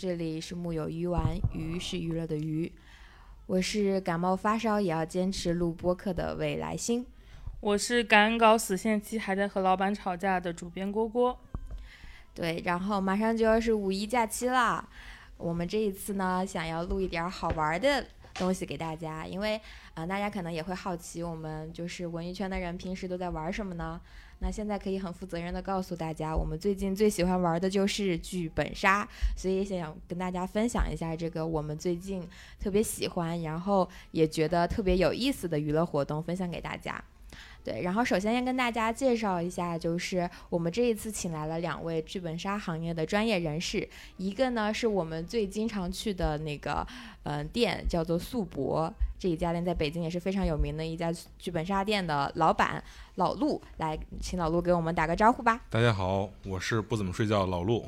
这里是木有鱼丸，鱼是娱乐的鱼。我是感冒发烧也要坚持录播客的未来星。我是赶稿死线期还在和老板吵架的主编郭郭。对，然后马上就要是五一假期啦，我们这一次呢，想要录一点好玩的东西给大家，因为啊、大家可能也会好奇，我们就是文艺圈的人平时都在玩什么呢？那现在可以很负责任的告诉大家，我们最近最喜欢玩的就是剧本杀，所以想跟大家分享一下这个我们最近特别喜欢，然后也觉得特别有意思的娱乐活动，分享给大家。对，然后首先先跟大家介绍一下，就是我们这一次请来了两位剧本杀行业的专业人士，一个呢是我们最经常去的那个呃店，叫做素博，这一家店在北京也是非常有名的一家剧本杀店的老板老陆，来请老陆给我们打个招呼吧。大家好，我是不怎么睡觉的老陆。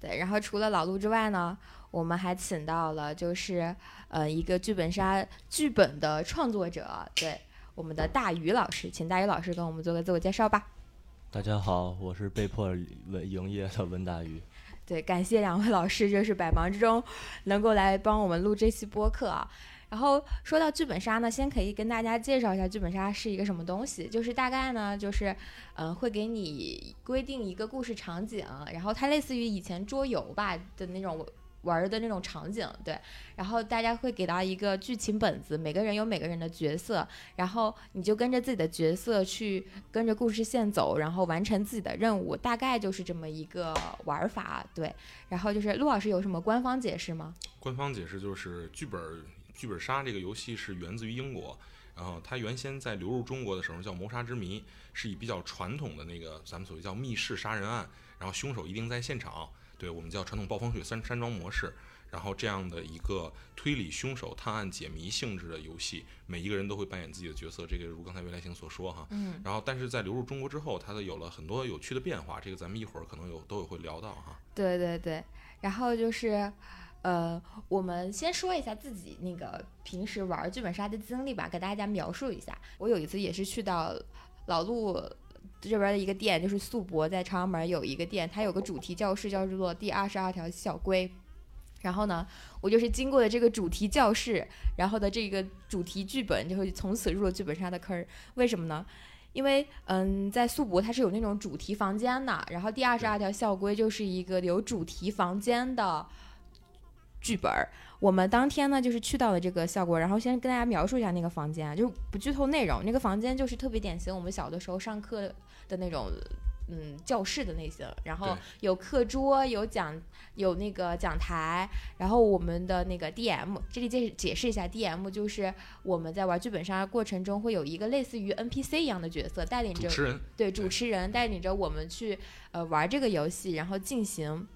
对，然后除了老陆之外呢，我们还请到了就是呃一个剧本杀剧本的创作者，对。我们的大鱼老师，请大鱼老师跟我们做个自我介绍吧。大家好，我是被迫文营业的文大鱼。对，感谢两位老师，就是百忙之中能够来帮我们录这期播客啊。然后说到剧本杀呢，先可以跟大家介绍一下剧本杀是一个什么东西。就是大概呢，就是嗯、呃，会给你规定一个故事场景，然后它类似于以前桌游吧的那种。玩儿的那种场景，对，然后大家会给到一个剧情本子，每个人有每个人的角色，然后你就跟着自己的角色去跟着故事线走，然后完成自己的任务，大概就是这么一个玩法，对。然后就是陆老师有什么官方解释吗？官方解释就是剧本剧本杀这个游戏是源自于英国，然后它原先在流入中国的时候叫谋杀之谜，是以比较传统的那个咱们所谓叫密室杀人案，然后凶手一定在现场。对我们叫传统暴风雪山山庄模式，然后这样的一个推理凶手探案解谜性质的游戏，每一个人都会扮演自己的角色。这个如刚才未来星所说哈，嗯，然后但是在流入中国之后，它的有了很多有趣的变化，这个咱们一会儿可能有都有会聊到哈。对对对，然后就是，呃，我们先说一下自己那个平时玩剧本杀的经历吧，给大家描述一下。我有一次也是去到老陆。这边的一个店就是素博，在朝阳门有一个店，它有个主题教室叫做第二十二条校规。然后呢，我就是经过了这个主题教室，然后的这个主题剧本，就会从此入了剧本杀的坑。为什么呢？因为嗯，在素博它是有那种主题房间的，然后第二十二条校规就是一个有主题房间的剧本。我们当天呢，就是去到了这个效果，然后先跟大家描述一下那个房间啊，就是不剧透内容。那个房间就是特别典型，我们小的时候上课的那种，嗯，教室的类型。然后有课桌，有讲，有那个讲台。然后我们的那个 DM，这里解解释一下，DM 就是我们在玩剧本杀过程中会有一个类似于 NPC 一样的角色，带领着主持人，对主持人带领着我们去呃玩这个游戏，然后进行。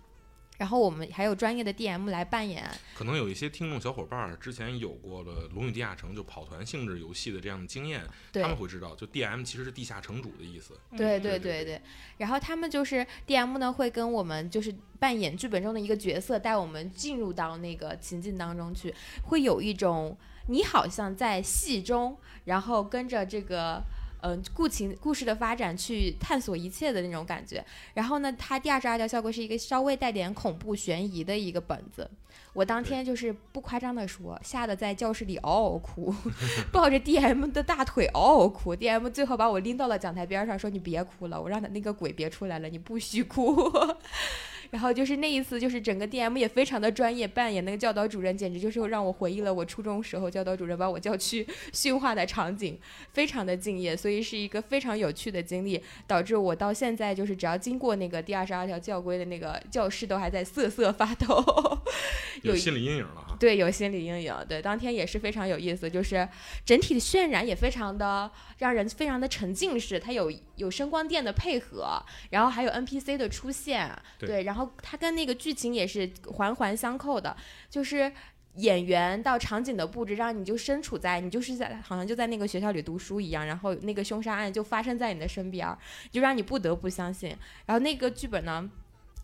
然后我们还有专业的 DM 来扮演。可能有一些听众小伙伴儿之前有过了《龙与地下城》就跑团性质游戏的这样的经验，他们会知道，就 DM 其实是地下城主的意思。对对对对对。然后他们就是 DM 呢，会跟我们就是扮演剧本中的一个角色，带我们进入到那个情境当中去，会有一种你好像在戏中，然后跟着这个。嗯，故情故事的发展去探索一切的那种感觉。然后呢，它第二十二条效果是一个稍微带点恐怖悬疑的一个本子。我当天就是不夸张的说，吓得在教室里嗷嗷哭，抱着 DM 的大腿嗷嗷哭。DM 最后把我拎到了讲台边上，说：“你别哭了，我让他那个鬼别出来了，你不许哭。” 然后就是那一次，就是整个 DM 也非常的专业，扮演那个教导主任，简直就是让我回忆了我初中时候教导主任把我叫去 训话的场景，非常的敬业，所以是一个非常有趣的经历，导致我到现在就是只要经过那个第二十二条教规的那个教室，都还在瑟瑟发抖，有心理阴影了哈。对，有心理阴影。对，当天也是非常有意思，就是整体的渲染也非常的让人非常的沉浸式，它有有声光电的配合，然后还有 NPC 的出现，对，对然后。它跟那个剧情也是环环相扣的，就是演员到场景的布置，让你就身处在你就是在好像就在那个学校里读书一样，然后那个凶杀案就发生在你的身边，就让你不得不相信。然后那个剧本呢，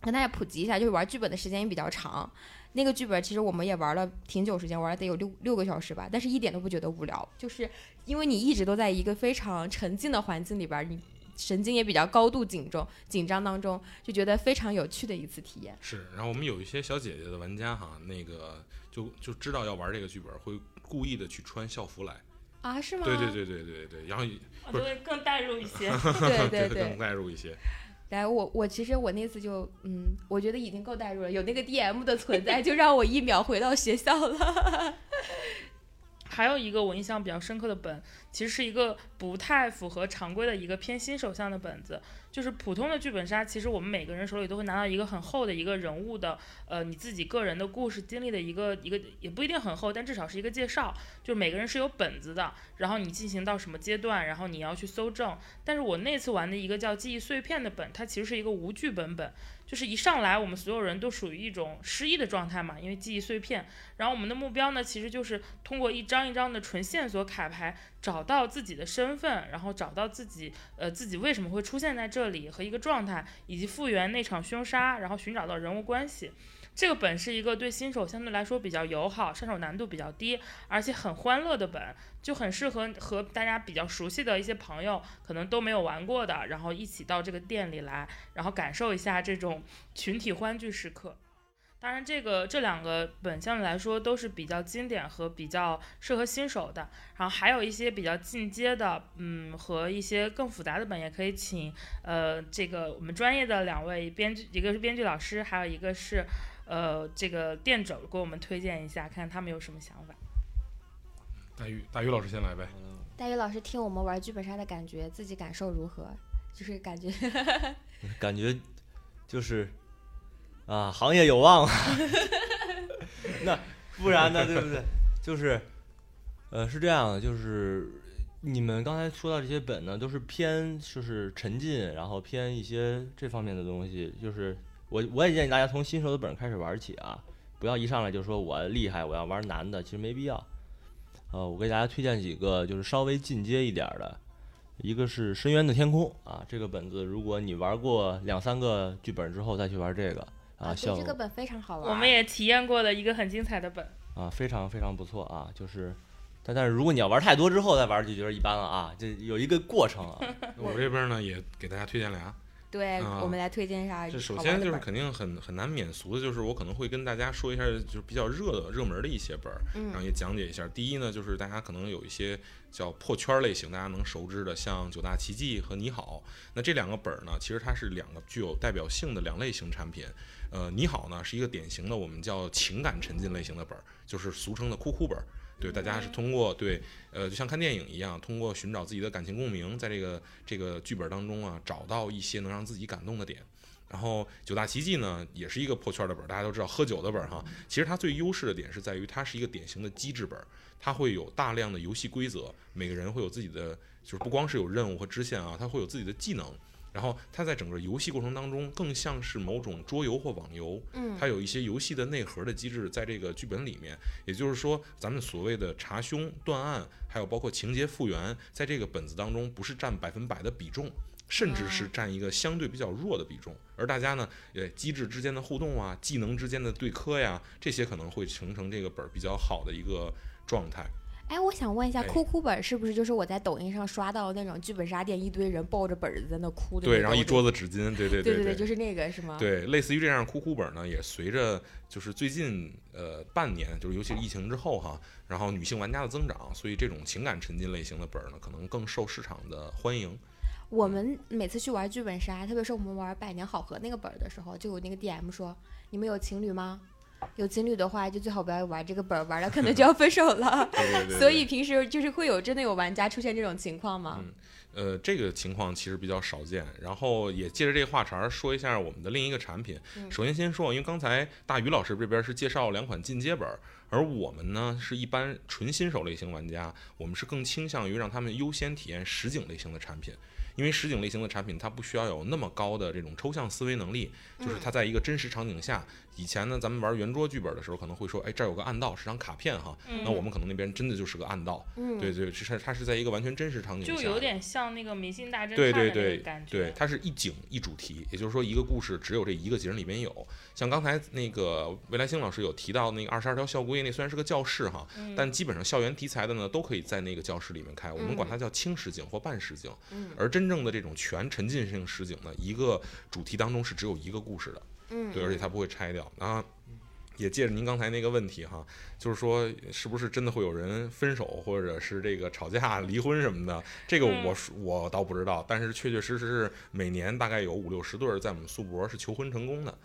跟大家普及一下，就是玩剧本的时间也比较长。那个剧本其实我们也玩了挺久时间，玩了得有六六个小时吧，但是一点都不觉得无聊，就是因为你一直都在一个非常沉浸的环境里边，你。神经也比较高度紧张紧张当中，就觉得非常有趣的一次体验。是，然后我们有一些小姐姐的玩家哈，那个就就知道要玩这个剧本，会故意的去穿校服来。啊，是吗？对对对对对对，然后就会更带入一些。对对对，更带入一些。来，我我其实我那次就嗯，我觉得已经够带入了，有那个 DM 的存在，就让我一秒回到学校了。还有一个我印象比较深刻的本，其实是一个不太符合常规的一个偏新手向的本子。就是普通的剧本杀，其实我们每个人手里都会拿到一个很厚的一个人物的，呃，你自己个人的故事经历的一个一个，也不一定很厚，但至少是一个介绍。就每个人是有本子的，然后你进行到什么阶段，然后你要去搜证。但是我那次玩的一个叫记忆碎片的本，它其实是一个无剧本本。就是一上来，我们所有人都属于一种失忆的状态嘛，因为记忆碎片。然后我们的目标呢，其实就是通过一张一张的纯线索卡牌，找到自己的身份，然后找到自己，呃，自己为什么会出现在这里和一个状态，以及复原那场凶杀，然后寻找到人物关系。这个本是一个对新手相对来说比较友好、上手难度比较低，而且很欢乐的本，就很适合和大家比较熟悉的一些朋友，可能都没有玩过的，然后一起到这个店里来，然后感受一下这种群体欢聚时刻。当然，这个这两个本相对来说都是比较经典和比较适合新手的，然后还有一些比较进阶的，嗯，和一些更复杂的本，也可以请呃这个我们专业的两位编剧，一个是编剧老师，还有一个是。呃，这个店主给我们推荐一下，看看他们有什么想法。大鱼，大鱼老师先来呗。大鱼老师听我们玩剧本杀的感觉，自己感受如何？就是感觉，感觉就是啊，行业有望啊。那不然呢？对不对？就是呃，是这样的，就是你们刚才说到这些本呢，都是偏就是沉浸，然后偏一些这方面的东西，就是。我我也建议大家从新手的本开始玩起啊，不要一上来就说我厉害，我要玩难的，其实没必要。呃，我给大家推荐几个就是稍微进阶一点的，一个是《深渊的天空》啊，这个本子如果你玩过两三个剧本之后再去玩这个啊，对这个本非常好玩，我们也体验过的一个很精彩的本啊，非常非常不错啊，就是，但但是如果你要玩太多之后再玩就觉得一般了啊，这有一个过程啊。我这边呢也给大家推荐俩。对，我们来推荐一下。这首先就是肯定很很难免俗的，就是我可能会跟大家说一下，就是比较热的热门的一些本儿，然后也讲解一下。第一呢，就是大家可能有一些叫破圈类型，大家能熟知的，像九大奇迹和你好。那这两个本儿呢，其实它是两个具有代表性的两类型产品。呃，你好呢是一个典型的我们叫情感沉浸类型的本儿，就是俗称的哭哭本儿。对，大家是通过对，呃，就像看电影一样，通过寻找自己的感情共鸣，在这个这个剧本当中啊，找到一些能让自己感动的点。然后九大奇迹呢，也是一个破圈的本，大家都知道喝酒的本哈。其实它最优势的点是在于，它是一个典型的机制本，它会有大量的游戏规则，每个人会有自己的，就是不光是有任务和支线啊，它会有自己的技能。然后它在整个游戏过程当中，更像是某种桌游或网游，嗯，它有一些游戏的内核的机制在这个剧本里面。也就是说，咱们所谓的查凶断案，还有包括情节复原，在这个本子当中不是占百分百的比重，甚至是占一个相对比较弱的比重。而大家呢，呃，机制之间的互动啊，技能之间的对磕呀，这些可能会形成这个本儿比较好的一个状态。哎，我想问一下，哭哭本是不是就是我在抖音上刷到那种剧本杀店一堆人抱着本子在那哭的？对，然后一桌子纸巾，对对对对，就是那个是吗？对，类似于这样哭哭本呢，也随着就是最近呃半年，就是尤其是疫情之后哈，然后女性玩家的增长，所以这种情感沉浸类型的本呢，可能更受市场的欢迎。我们每次去玩剧本杀，特别是我们玩百年好合那个本的时候，就有那个 DM 说：“你们有情侣吗？”有情侣的话，就最好不要玩这个本儿，玩了可能就要分手了。所以平时就是会有真的有玩家出现这种情况吗？嗯，呃，这个情况其实比较少见。然后也借着这个话茬儿说一下我们的另一个产品。首先先说，因为刚才大鱼老师这边是介绍两款进阶本，而我们呢是一般纯新手类型玩家，我们是更倾向于让他们优先体验实景类型的产品。因为实景类型的产品，它不需要有那么高的这种抽象思维能力，就是它在一个真实场景下以前呢，咱们玩圆桌剧本的时候，可能会说，哎，这儿有个暗道，是张卡片哈。嗯那我们可能那边真的就是个暗道，嗯，对对，是它是在一个完全真实场景下，就有点像那个明星大侦探对对对感觉。对，它是一景一主题，也就是说一个故事只有这一个景里面有。像刚才那个未来星老师有提到那个二十二条校规，那虽然是个教室哈，嗯但基本上校园题材的呢都可以在那个教室里面开，我们管它嗯叫轻实景或半实景。嗯而真正的这种全沉浸性实景呢，一个主题当中是只有一个故事的，嗯，对，而且它不会拆掉然后。也借着您刚才那个问题哈，就是说是不是真的会有人分手，或者是这个吵架、离婚什么的？这个嗯我是我倒不知道，但是确确实实是每年大概有五六十对儿在我们苏博是求婚成功的。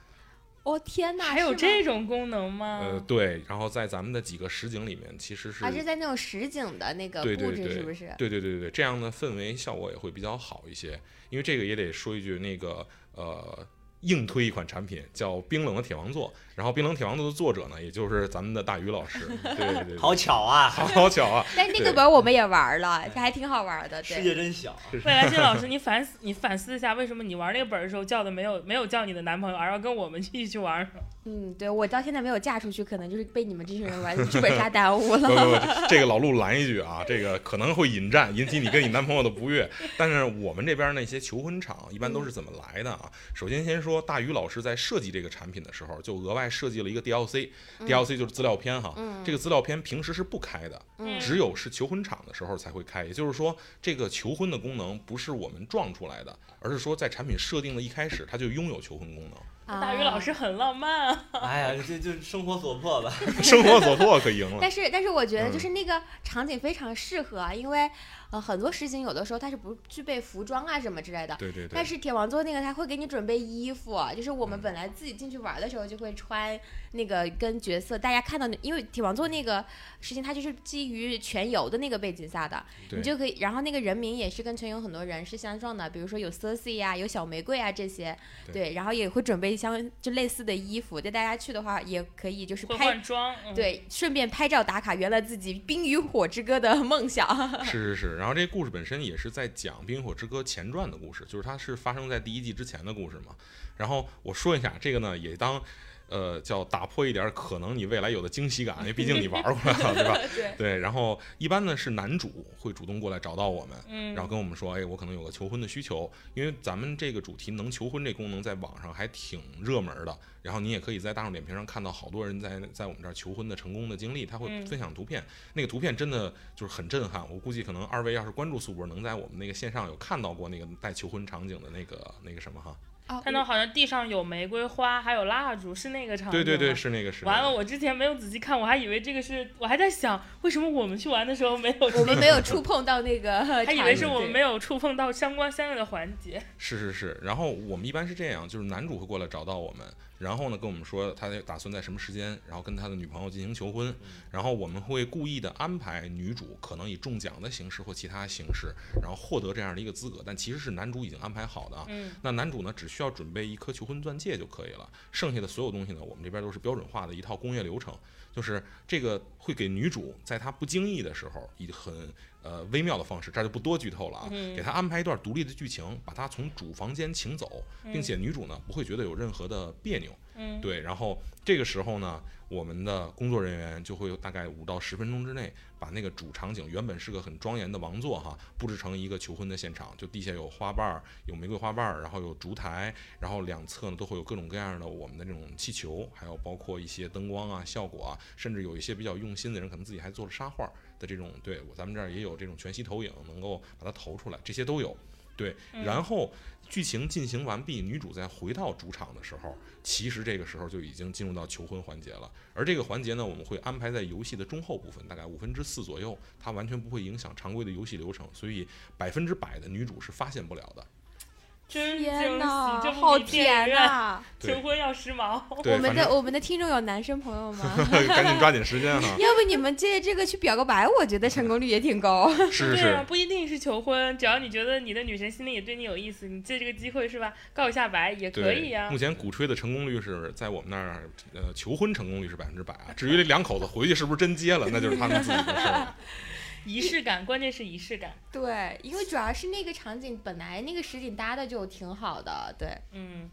哦天哪，还有这种功能吗？呃，对，然后在咱们的几个实景里面，其实是还是在那种实景的那个布置，对对对是不是？对对对对对，这样的氛围效果也会比较好一些。因为这个也得说一句，那个呃，硬推一款产品叫《冰冷的铁王座》，然后《冰冷铁王座》的作者呢，也就是咱们的大鱼老师。对对对对，好巧啊，好好巧啊！但是那个本我们也玩了，这还挺好玩的。世，界真小啊。未来新老师，你反思你反思一下，为什么你玩那个本的时候叫的没有没有叫你的男朋友，而要跟我们一起去玩？嗯，对我到现在没有嫁出去，可能就是被你们这群人玩剧本杀耽误了。不不，这个老陆拦一句啊，这个可能会引战，引起你跟你男朋友的不悦。但是我们这边那些求婚场一般都是怎么来的啊？首先先说大鱼老师在设计这个产品的时候，就额外设计了一个 DLC，DLC 就是资料片哈。嗯这个资料片平时是不开的，嗯只有是求婚场的时候才会开。也就是说，这个求婚的功能不是我们撞出来的，而是说在产品设定的一开始，它就拥有求婚功能。大鱼老师很浪漫啊！哎呀，这就是生活所迫吧。生活所迫可赢了。但是，但是我觉得嗯就是那个场景非常适合啊，因为呃很多事情有的时候它是不具备服装啊什么之类的。对对对但。是铁王座那个他会给你准备衣服，就是我们嗯本来自己进去玩的时候就会穿那个跟角色大家看到的，因为铁王座那个事情它就是基于全游的那个背景下的，对你就可以，然后那个人名也是跟全游很多人是相撞的，比如说有 Cersei 呀、有小玫瑰啊这些，对对，然后也会准备相就类似的衣服，带大家去的话也可以就是拍换装，嗯、，对，顺便拍照打卡圆了自己《冰与火之歌》的梦想。是是是，然后这个故事本身也是在讲《冰火之歌》前传的故事，就是它是发生在第一季之前的故事嘛。然后我说一下这个呢，也当呃叫打破一点可能你未来有的惊喜感，因为毕竟你玩过 了，对吧？对，对。然后一般呢是男主会主动过来找到我们，嗯，然后跟我们说，哎，我可能有个求婚的需求，因为咱们这个主题能求婚这功能在网上还挺热门的。然后你也可以在大众点评上看到好多人在在我们这儿求婚的成功的经历，他会嗯分享图片，那个图片真的就是很震撼。我估计可能二位要是关注苏博，能在我们那个线上有看到过那个带求婚场景的那个那个什么哈。哦看到好像地上有玫瑰花，还有蜡烛，是那个场景对对对，吗是那个是。完了，我之前没有仔细看，我还以为这个是，我还在想，为什么我们去玩的时候没有？我们没有触碰到那个，还以为是我们没有触碰到相关相应的环节。是是是，然后我们一般是这样，就是男主会过来找到我们，然后呢跟我们说他打算在什么时间，然后跟他的女朋友进行求婚，然后我们会故意的安排女主可能以中奖的形式或其他形式，然后获得这样的一个资格，但其实是男主已经安排好的啊。嗯。那男主呢只需要准备一颗求婚钻戒就可以了，剩下的所有东西呢，我们这边都是标准化的一套工业流程，就是这个会给女主在她不经意的时候，以很呃微妙的方式，这儿就不多剧透了啊，嗯。给她安排一段独立的剧情，把她从主房间请走，并且女主呢不会觉得有任何的别扭，嗯，对，然后这个时候呢，我们的工作人员就会有大概五到十分钟之内，把那个主场景原本是个很庄严的王座哈，布置成一个求婚的现场，就地下有花瓣儿，有玫瑰花瓣儿，然后有烛台，然后两侧呢都会有各种各样的我们的这种气球，还有包括一些灯光啊、效果啊，甚至有一些比较用心的人，可能自己还做了沙画的这种，对我咱们这儿也有这种全息投影，能够把它投出来，这些都有。对，嗯然后剧情进行完毕，女主再回到主场的时候，其实这个时候就已经进入到求婚环节了。而这个环节呢，我们会安排在游戏的中后部分，大概五分之四左右，它完全不会影响常规的游戏流程，所以百分之百的女主是发现不了的。真天惊喜，呐，这好甜影院呐！对求婚要时髦。我们的我们的听众有男生朋友吗？赶紧抓紧时间哈。要不你们借这个去表个白，我觉得成功率也挺高。是是对啊，是，不一定是求婚，只要你觉得你的女神心里也对你有意思，你借这个机会是吧，告一下白也可以啊、。目前鼓吹的成功率是在我们那儿，呃，求婚成功率是百分之百啊。至于这两口子回去是不是真结了，那就是他们自己的事儿了。仪式感，关键是仪式感。对，因为主要是那个场景本来那个实景搭的就挺好的，对，嗯，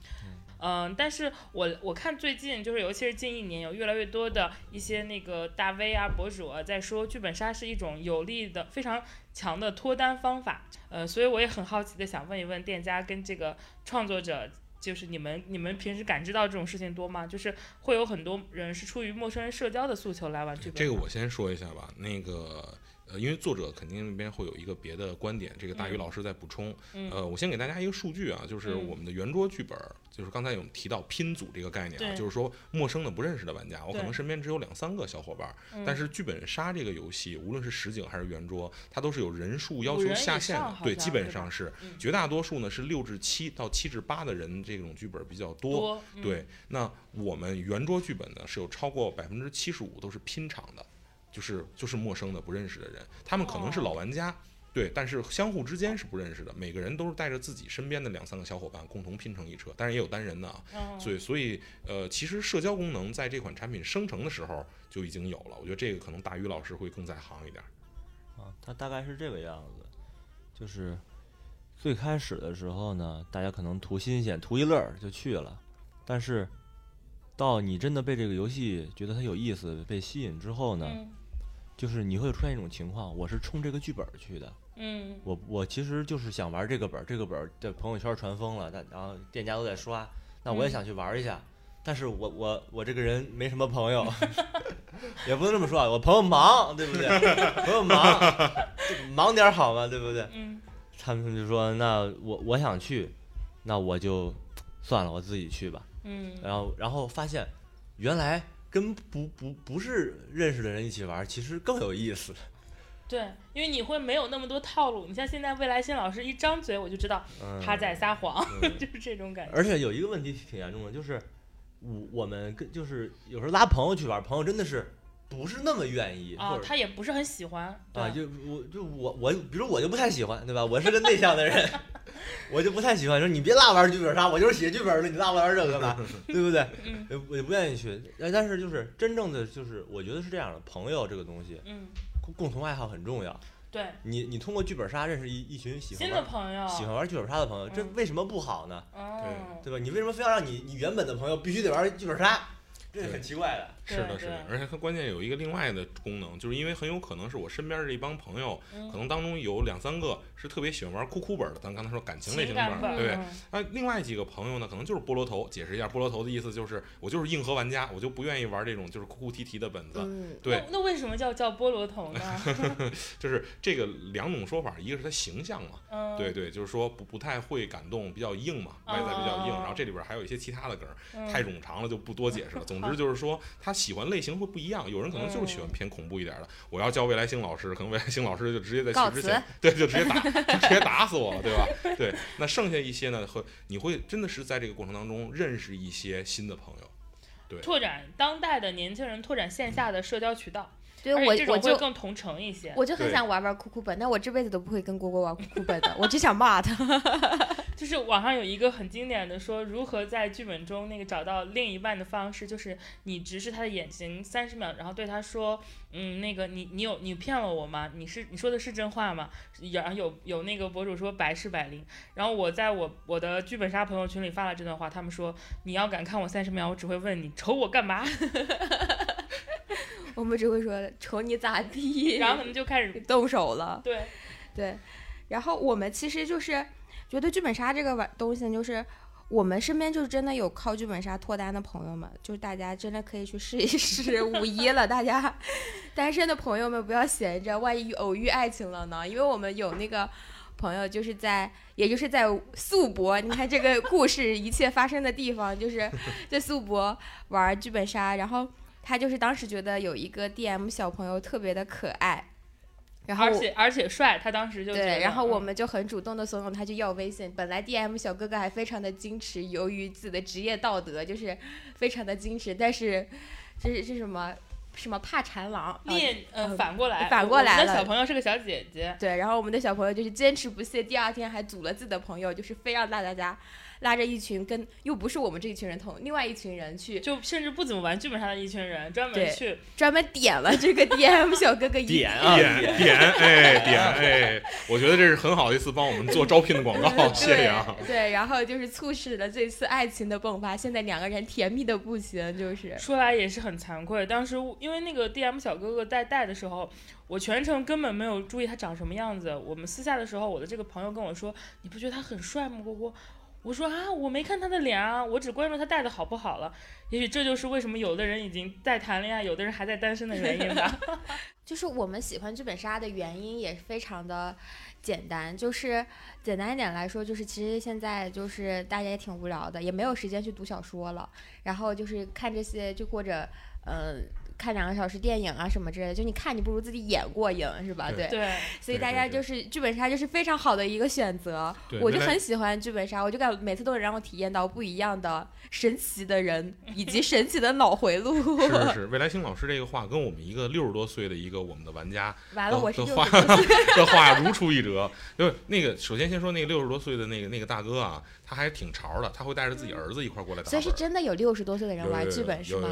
嗯，但是我我看最近就是尤其是近一年，有越来越多的一些那个大 V 啊博主啊在说剧本杀是一种有力的非常强的脱单方法。呃，所以我也很好奇的想问一问店家跟这个创作者。就是你们，你们平时感知到这种事情多吗？就是会有很多人是出于陌生人社交的诉求来玩剧本。这个我先说一下吧，那个。呃，因为作者肯定那边会有一个别的观点，这个大鱼老师在补充。呃，我先给大家一个数据啊，就是我们的圆桌剧本，就是刚才有提到拼组这个概念啊，就是说陌生的不认识的玩家，我可能身边只有两三个小伙伴，但是剧本杀这个游戏，无论是实景还是圆桌，它都是有人数要求下限的。对，基本上是绝大多数呢是六至七到七至八的人，这种剧本比较多。对，那我们圆桌剧本呢是有超过百分之七十五都是拼场的。就是就是陌生的不认识的人，他们可能是老玩家，对，但是相互之间是不认识的。每个人都是带着自己身边的两三个小伙伴共同拼成一车，但是也有单人的啊。所以所以呃，其实社交功能在这款产品生成的时候就已经有了。我觉得这个可能大鱼老师会更在行一点。啊，它大概是这个样子，就是最开始的时候呢，大家可能图新鲜、图一乐就去了，但是到你真的被这个游戏觉得它有意思、被吸引之后呢？就是你会出现一种情况，我是冲这个剧本去的，嗯，我我其实就是想玩这个本，这个本儿在朋友圈传疯了，但然后店家都在刷，那我也想去玩一下，但是我我我这个人没什么朋友，也不能这么说啊，我朋友忙，对不对？朋友忙，忙点好嘛，对不对？嗯，他们就说那我我想去，那我就算了，我自己去吧，嗯，然后然后发现原来。跟不不不是认识的人一起玩，其实更有意思。对，因为你会没有那么多套路。你像现在未来新老师一张嘴，我就知道他在撒谎，就是这种感觉。而且有一个问题挺严重的，就是我我们跟就是有时候拉朋友去玩，朋友真的是。不是那么愿意，啊，他也不是很喜欢啊，就我就我我，比如我就不太喜欢，对吧？我是个内向的人，我就不太喜欢说你别拉玩剧本杀，我就是写剧本的，你拉我玩这个干嘛？对不对？嗯，我也不愿意去。但是就是真正的就是，我觉得是这样的，朋友这个东西，嗯，共同爱好很重要。对，你你通过剧本杀认识一一群喜欢新的朋友，喜欢玩剧本杀的朋友，这为什么不好呢？对，对吧？你为什么非要让你你原本的朋友必须得玩剧本杀？这很奇怪的，是的，是的，而且它关键有一个另外的功能，就是因为很有可能是我身边这一帮朋友，可能当中有两三个是特别喜欢玩哭哭本的，咱刚才说感情类型的本，对不对？那另外几个朋友呢，可能就是菠萝头。解释一下，菠萝头的意思就是我就是硬核玩家，我就不愿意玩这种就是哭哭啼啼的本子。对，那为什么叫叫菠萝头呢？就是这个两种说法，一个是它形象嘛，对对，就是说不不太会感动，比较硬嘛，外在比较硬。然后这里边还有一些其他的梗，太冗长了就不多解释了。总之就是说。他喜欢类型会不一样，有人可能就是喜欢偏恐怖一点的。我要叫未来星老师，可能未来星老师就直接在去之前，对，就直接打，就直接打死我了，对吧？对，那剩下一些呢，和你会真的是在这个过程当中认识一些新的朋友，对，拓展当代的年轻人，拓展线下的社交渠道。对我我就更同城一些，我就很想玩玩酷酷本，但我这辈子都不会跟蝈蝈玩酷酷本的，我只想骂他。就是网上有一个很经典的说，如何在剧本中那个找到另一半的方式，就是你直视他的眼睛三十秒，然后对他说，嗯，那个你你有你骗了我吗？你是你说的是真话吗？然后有有那个博主说百试百灵，然后我在我我的剧本杀朋友群里发了这段话，他们说你要敢看我三十秒，我只会问你瞅我干嘛。我们只会说瞅你咋地，然后他们就开始动手了。对，对，然后我们其实就是觉得剧本杀这个玩东西，就是我们身边就是真的有靠剧本杀脱单的朋友们，就是大家真的可以去试一试。五一了，大家 单身的朋友们不要闲着，万一偶遇爱情了呢？因为我们有那个朋友就是在，也就是在宿博，你看这个故事一切发生的地方，就是在宿博玩剧本杀，然后。他就是当时觉得有一个 DM 小朋友特别的可爱，然后而且而且帅，他当时就对，然后我们就很主动的怂恿他去要微信。本来 DM 小哥哥还非常的矜持，由于自己的职业道德就是非常的矜持，但是这是是什么什么怕缠郎？你呃反过来反过来了，小朋友是个小姐姐。对，然后我们的小朋友就是坚持不懈，第二天还组了自己的朋友，就是非让大家家拉着一群跟又不是我们这一群人同另外一群人去就甚至不怎么玩剧本杀的一群人，专门去专门点了这个 DM 小哥哥一点啊点点哎点哎，我觉得这是很好的一次帮我们做招聘的广告，谢谢啊。对对，然后就是促使了这次爱情的迸发，现在两个人甜蜜的不行，就是说来也是很惭愧，当时因为那个 DM 小哥哥在带的时候，我全程根本没有注意他长什么样子。我们私下的时候，我的这个朋友跟我说：“你不觉得他很帅吗，郭郭？”我说啊，我没看他的脸啊，我只关注他带的好不好了。也许这就是为什么有的人已经在谈恋爱，有的人还在单身的原因吧。就是我们喜欢剧本杀的原因也非常的简单，就是简单一点来说，就是其实现在就是大家也挺无聊的，也没有时间去读小说了，然后就是看这些，就或者嗯、呃看两个小时电影啊什么之类的，就你看你不如自己演过瘾是吧？对对。所以大家就是剧本杀就是非常好的一个选择，我就很喜欢剧本杀，我就感每次都能让我体验到不一样的神奇的人以及 神奇的脑回路。是是 是，未来星老师这个话跟我们一个六十多岁的一个我们的玩家完了，的我是的话的 话如出一辙。就是那个，首先先说那个六十多岁的那个那个大哥啊，他还挺潮的，他会带着自己儿子一块过来打。所以是真的有六十多岁的人玩剧本是吗？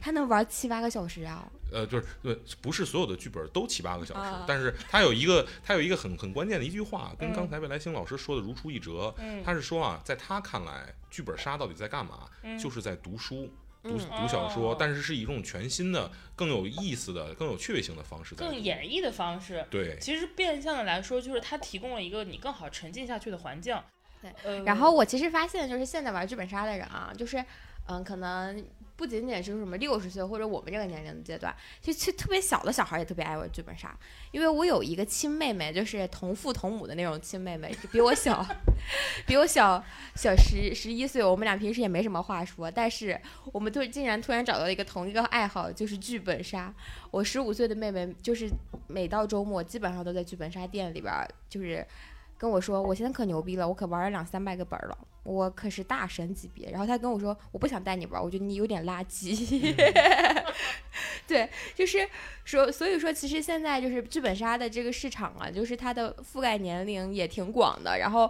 他能玩七八个小时啊！呃，就是对，不是所有的剧本都七八个小时，啊但是他有一个他有一个很很关键的一句话，跟嗯刚才未来星老师说的如出一辙。嗯，他是说啊，在他看来，剧本杀到底在干嘛？嗯就是在读书。读嗯读小说哦，但是是一种全新的、更有意思的、更有趣味性的方式在。更演绎的方式。对，其实变相的来说，就是它提供了一个你更好沉浸下去的环境。对呃，然后我其实发现，就是现在玩剧本杀的人啊，就是嗯，可能不仅仅是什么六十岁或者我们这个年龄的阶段，其实特别小的小孩也特别爱玩剧本杀。因为我有一个亲妹妹，就是同父同母的那种亲妹妹，比我小，比我小小十十一岁。我们俩平时也没什么话说，但是我们突竟然突然找到了一个同一个爱好，就是剧本杀。我十五岁的妹妹，就是每到周末基本上都在剧本杀店里边，就是跟我说，我现在可牛逼了，我可玩了两三百个本儿了，我可是大神级别。然后他跟我说，我不想带你玩儿，我觉得你有点垃圾。对，就是说，所以说，其实现在就是剧本杀的这个市场啊，就是它的覆盖年龄也挺广的，然后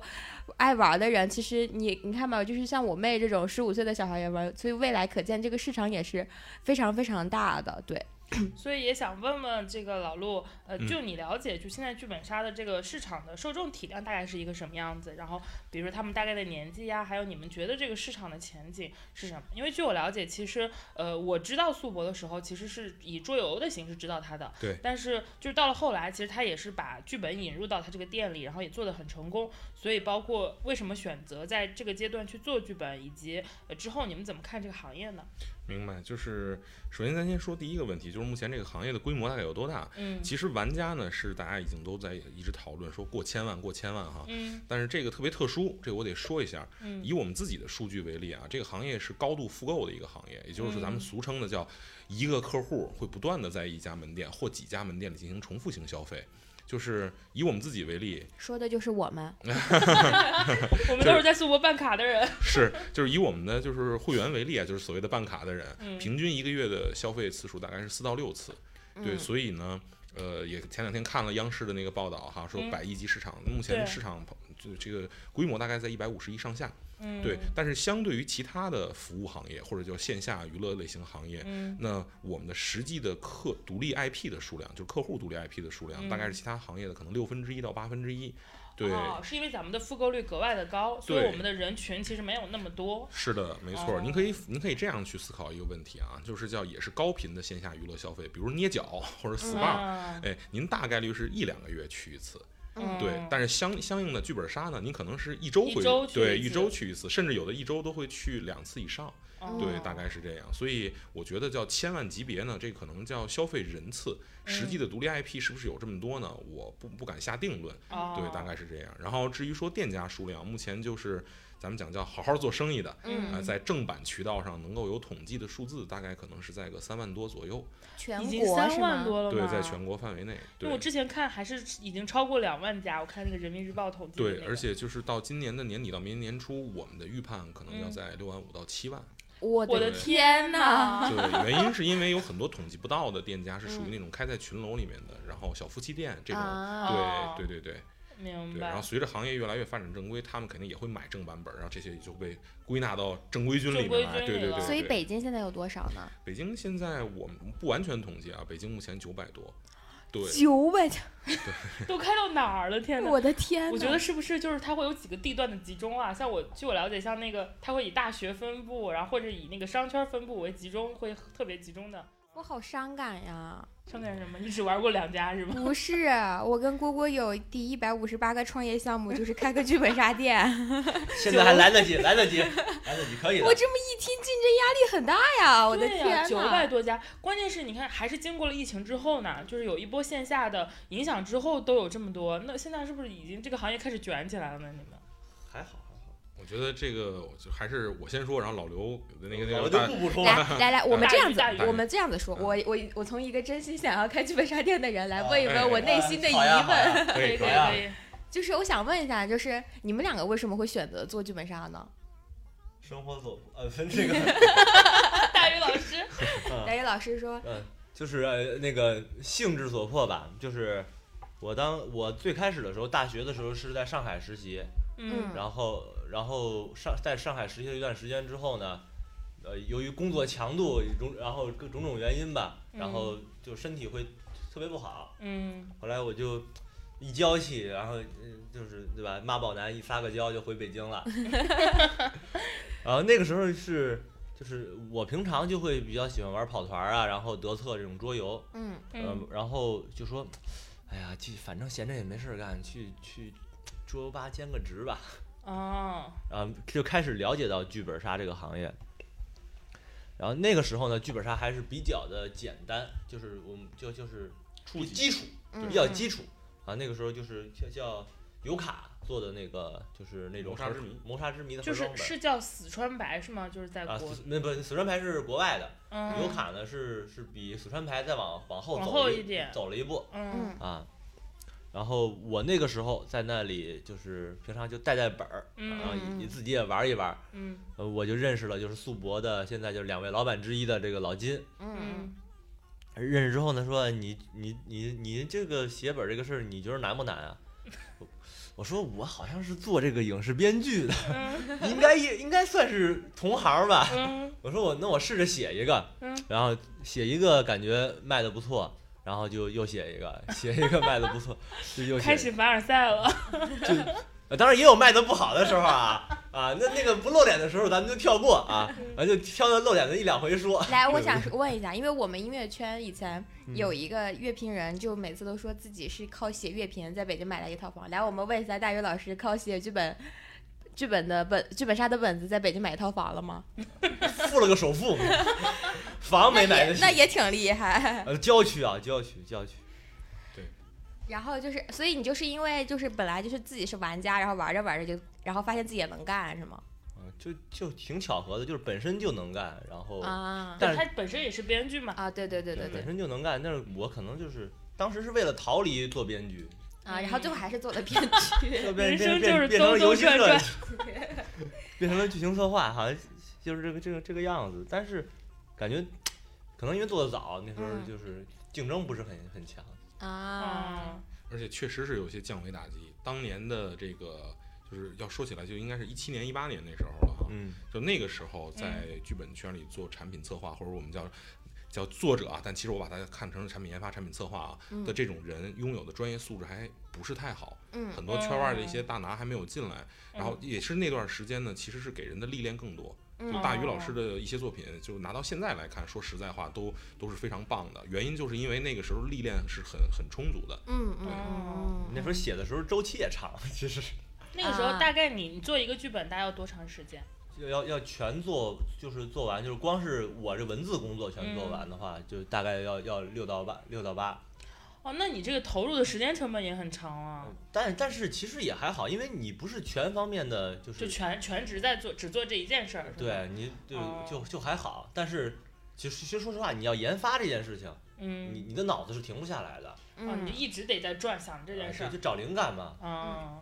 爱玩的人，其实你你看吧，就是像我妹这种十五岁的小孩也玩，所以未来可见这个市场也是非常非常大的。对，所以也想问问这个老陆，呃，嗯就你了解，就现在剧本杀的这个市场的受众体量大概是一个什么样子？然后，比如说他们大概的年纪呀，还有你们觉得这个市场的前景是什么？因为据我了解，其实呃，我知道素博的时候，其实是以桌游的形式知道他的，对但是就是到了后来，其实他也是把剧本引入到他这个店里，然后也做得很成功。所以包括为什么选择在这个阶段去做剧本，以及呃之后你们怎么看这个行业呢？明白。就是首先咱先说第一个问题，就是目前这个行业的规模大概有多大？嗯其实玩家呢是大家已经都在一直讨论说过千万过千万哈，嗯但是这个特别特殊，这个我得说一下。嗯以我们自己的数据为例啊，这个行业是高度复购的一个行业，也就是咱们嗯俗称的叫一个客户会不断的在一家门店或几家门店里进行重复性消费。就是以我们自己为例，说的就是我们。我们都是在苏博办卡的人。是就是以我们的就是会员为例啊，就是所谓的办卡的人，嗯平均一个月的消费次数大概是四到六次。对，嗯所以呢，呃，也前两天看了央视的那个报道哈，说嗯百亿级市场，目前对市场就这个规模大概在一百五十亿上下。嗯，对，但是相对于其他的服务行业或者叫线下娱乐类型行业，嗯那我们的实际的客独立 IP 的数量，就是客户独立 IP 的数量，大概是其他行业的可能六分之一到八分之一。对，哦，是因为咱们的复购率格外的高，所以我们的人群其实没有那么多。是的，没错。哦您可以您可以这样去思考一个问题啊，就是叫也是高频的线下娱乐消费，比如捏脚或者 SPA，、啊，哎，您大概率是一两个月去一次。嗯对，但是相相应的剧本杀呢，你可能是一周会一周去对一周去一次，甚至有的一周都会去两次以上。哦对，大概是这样。所以我觉得叫千万级别呢，这可能叫消费人次，实嗯际的独立 IP 是不是有这么多呢？我不不敢下定论。哦，对，大概是这样。然后至于说店家数量，目前就是咱们讲叫好好做生意的，嗯呃，在正版渠道上能够有统计的数字，大概可能是在个三万多左右。全已经三国是吗？万多了？对，在全国范围内。对因为我之前看还是已经超过两万家，我看那个人民日报统计对，而且就是到今年的年底到明年年初，我们的预判可能要嗯在六万五到七万。我我的天呐！对，原因是因为有很多统计不到的店家是属于嗯那种开在群楼里面的，然后小夫妻店这种。对对对对。明对，然后。随着行业越来越发展正规，他们肯定也会买正版本，然后这些也就被归纳到正规军里面来。对对对对。所以北京现在有多少呢？北京现在我们不完全统计啊，北京目前九百多。对，九百，都开到哪儿了？天哪！我的天呐！我觉得是不是就是它会有几个地段的集中啊？像我据我了解，像那个它会以大学分布，然后或者以那个商圈分布为集中，会特别集中的。我好伤感呀！伤感什么？你只玩过两家是吗？不是，我跟蝈蝈有第一百五十八个创业项目，就是开个剧本杀店。现在还来得及，来得及，来得及，可以的我。这么一听，竞争压力很大呀！我的天九百呐！多家，关键是你看，还是经过了疫情之后呢，就是有一波线下的影响之后，都有这么多。那现在是不是已经这个行业开始卷起来了呢？你们？还好，我觉得这个我就还是我先说，然后老刘那个那个大。来来来，我们这样子我们这样子说，我我我从一个真心想要开剧本杀店的人来问一哎问我内心的疑问，可以可以。就是我想问一下，就是你们两个为什么会选择做剧本杀呢？生活所呃分这个，大鱼老师，大宇老师说，嗯，就是呃那个性之所迫吧，就是我当我最开始的时候，大学的时候是在上海实习，嗯然后然后上在上海实习了一段时间之后呢，呃，由于工作强度种，然后各种种原因吧，然后就身体会特别不好。嗯后来我就一娇气，然后嗯就是对吧，妈宝男一撒个娇就回北京了。然后那个时候是就是我平常就会比较喜欢玩跑团啊，然后德策这种桌游，嗯嗯嗯，然后就说，哎呀，去反正闲着也没事干，去去桌游吧兼个职吧。哦，然后就开始了解到剧本杀这个行业。然后那个时候呢，剧本杀还是比较的简单，就是我们就就是初级基础，就比较基础啊。那个时候就是叫叫尤卡做的那个，就是那种谋杀之谜谋杀之谜的就是是叫死川白是吗？就是在啊，国死那不死川牌是国外的，嗯尤卡呢是是比死川牌再往往后走一点走了一步嗯啊。然后我那个时候在那里就是平常就带带本儿，然后嗯你自己也玩一玩，嗯呃，我就认识了就是素博的现在就是两位老板之一的这个老金。嗯嗯认识之后呢，说你你你你这个写本这个事儿，你觉得难不难啊？我我说我好像是做这个影视编剧的，嗯应该也应该算是同行吧。嗯 我说我那我试着写一个，嗯然后写一个感觉卖的不错，然后就又写一个，写一个卖的不错，就又开始凡尔赛了。就，呃当然也有卖的不好的时候啊啊，那那个不露脸的时候咱们就跳过啊，咱就挑那露脸的一两回说。来，我 想问一下，因为我们音乐圈以前嗯有一个乐评人，就每次都说自己是靠写乐评在北京买了一套房。来，我们问一下大宇老师，靠写剧本、剧本的本、剧本杀的本子在北京买一套房了吗？付了个首付，房没买得起。那也挺厉害。呃，郊区啊，郊区，郊区。对然后就是，所以你就是因为就是本来就是自己是玩家，然后玩着玩着就，然后发现自己也能干，是吗？啊，就就挺巧合的，就是本身就能干，然后啊但是他本身也是编剧嘛。啊，对对对对本对身就能干，但是我可能就是当时是为了逃离做编剧，啊，然后最后还是做了编剧。人生就是变成了兜兜转转，变成了剧情策划，好像就是这个这个这个样子。但是感觉可能因为做的早，那时候嗯就是竞争不是很很强。啊，而且确实是有些降维打击。当年的这个就是要说起来，就应该是一七年、一八年那时候了哈。嗯就那个时候，在剧本圈里做产品策划，或者我们叫叫作者啊，但其实我把它看成产品研发、产品策划啊嗯的这种人，拥有的专业素质还不是太好。嗯很多圈外的一些大拿还没有进来，然后也是那段时间呢，其实是给人的历练更多。就嗯大鱼老师的一些作品，就拿到现在来看，说实在话，都都是非常棒的。原因就是因为那个时候历练是很很充足的。嗯嗯嗯，那时候写的时候周期也长，其实 那个时候啊大概你你做一个剧本大概要多长时间？要要要全做，就是做完，就是光是我这文字工作全做完的话，就大概要要六到八六到八。哦，那你这个投入的时间成本也很长啊，但但是其实也还好，因为你不是全方面的，就是就是全全职在做，只做这一件事儿。对你就哦就就还好。但是其实其实说实话，你要研发这件事情，你嗯，你的脑子是停不下来的，哦，你就嗯一直得在转想这件事儿就就。找灵感嘛。嗯，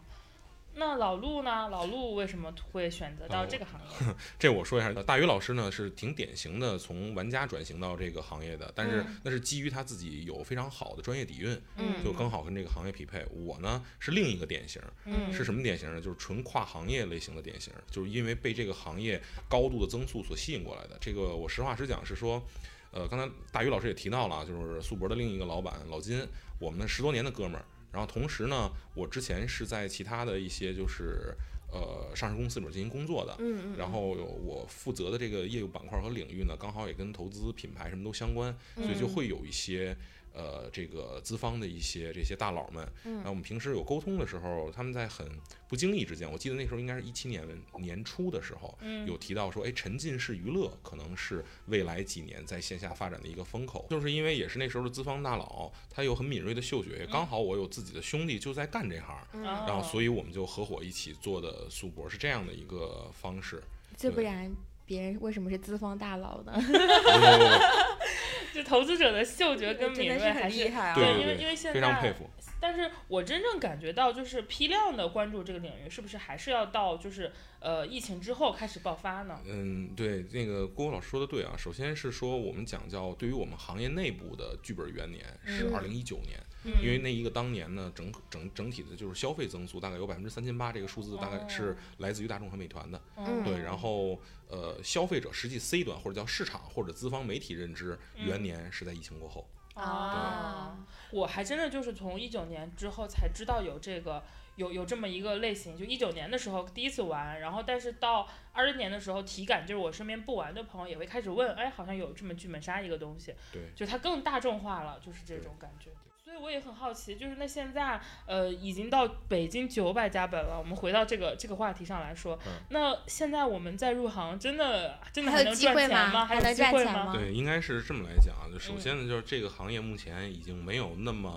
那老陆呢？老陆为什么会选择到这个行业？这我说一下，大鱼老师呢是挺典型的从玩家转型到这个行业的，但是嗯那是基于他自己有非常好的专业底蕴，嗯就刚好跟这个行业匹配。我呢是另一个典型，嗯是什么典型呢？就是纯跨行业类型的典型，就是因为被这个行业高度的增速所吸引过来的。这个我实话实讲是说，呃，刚才大鱼老师也提到了啊，就是素博的另一个老板老金，我们十多年的哥们儿。然后同时呢，我之前是在其他的一些就是呃上市公司里面进行工作的，嗯嗯，然后有我负责的这个业务板块和领域呢，刚好也跟投资、品牌什么都相关，所以就会有一些呃这个资方的一些这些大佬们，嗯然后我们平时有沟通的时候，他们在很不经意之间，我记得那时候应该是一七年年初的时候，嗯有提到说，哎，沉浸式娱乐可能是未来几年在线下发展的一个风口，就是因为也是那时候的资方大佬，他有很敏锐的嗅觉，也刚好我有自己的兄弟就在干这行。然后，所以我们就合伙一起做的速博是这样的一个方式。这不然别人为什么是资方大佬呢？就投资者的嗅觉跟敏锐还是很厉害啊！对因为因为现在非常佩服。但是我真正感觉到，就是批量的关注这个领域，是不是还是要到就是呃疫情之后开始爆发呢？嗯，对，那个郭老师说的对啊。首先是说我们讲叫对于我们行业内部的剧本元年是嗯二零一九年，嗯因为那一个当年呢，整整整体的就是消费增速大概有百分之三千八，这个数字大概是来自于大众和美团的。嗯对，然后呃，消费者实际 C 端或者叫市场或者资方媒体认知嗯元年是在疫情过后。啊，我还真的就是从一九年之后才知道有这个有有这么一个类型，就一九年的时候第一次玩，然后但是到二零年的时候体感就是我身边不玩的朋友也会开始问，哎，好像有这么剧本杀一个东西，对，就它更大众化了，就是这种感觉。所以我也很好奇，就是那现在呃已经到北京九百家本了，我们回到这个这个话题上来说，嗯那现在我们再入行，真的真的还有能赚机会吗钱吗？还能机会吗？赚钱吗对，应该是这么来讲啊。就首嗯先呢，就是这个行业目前已经没有那么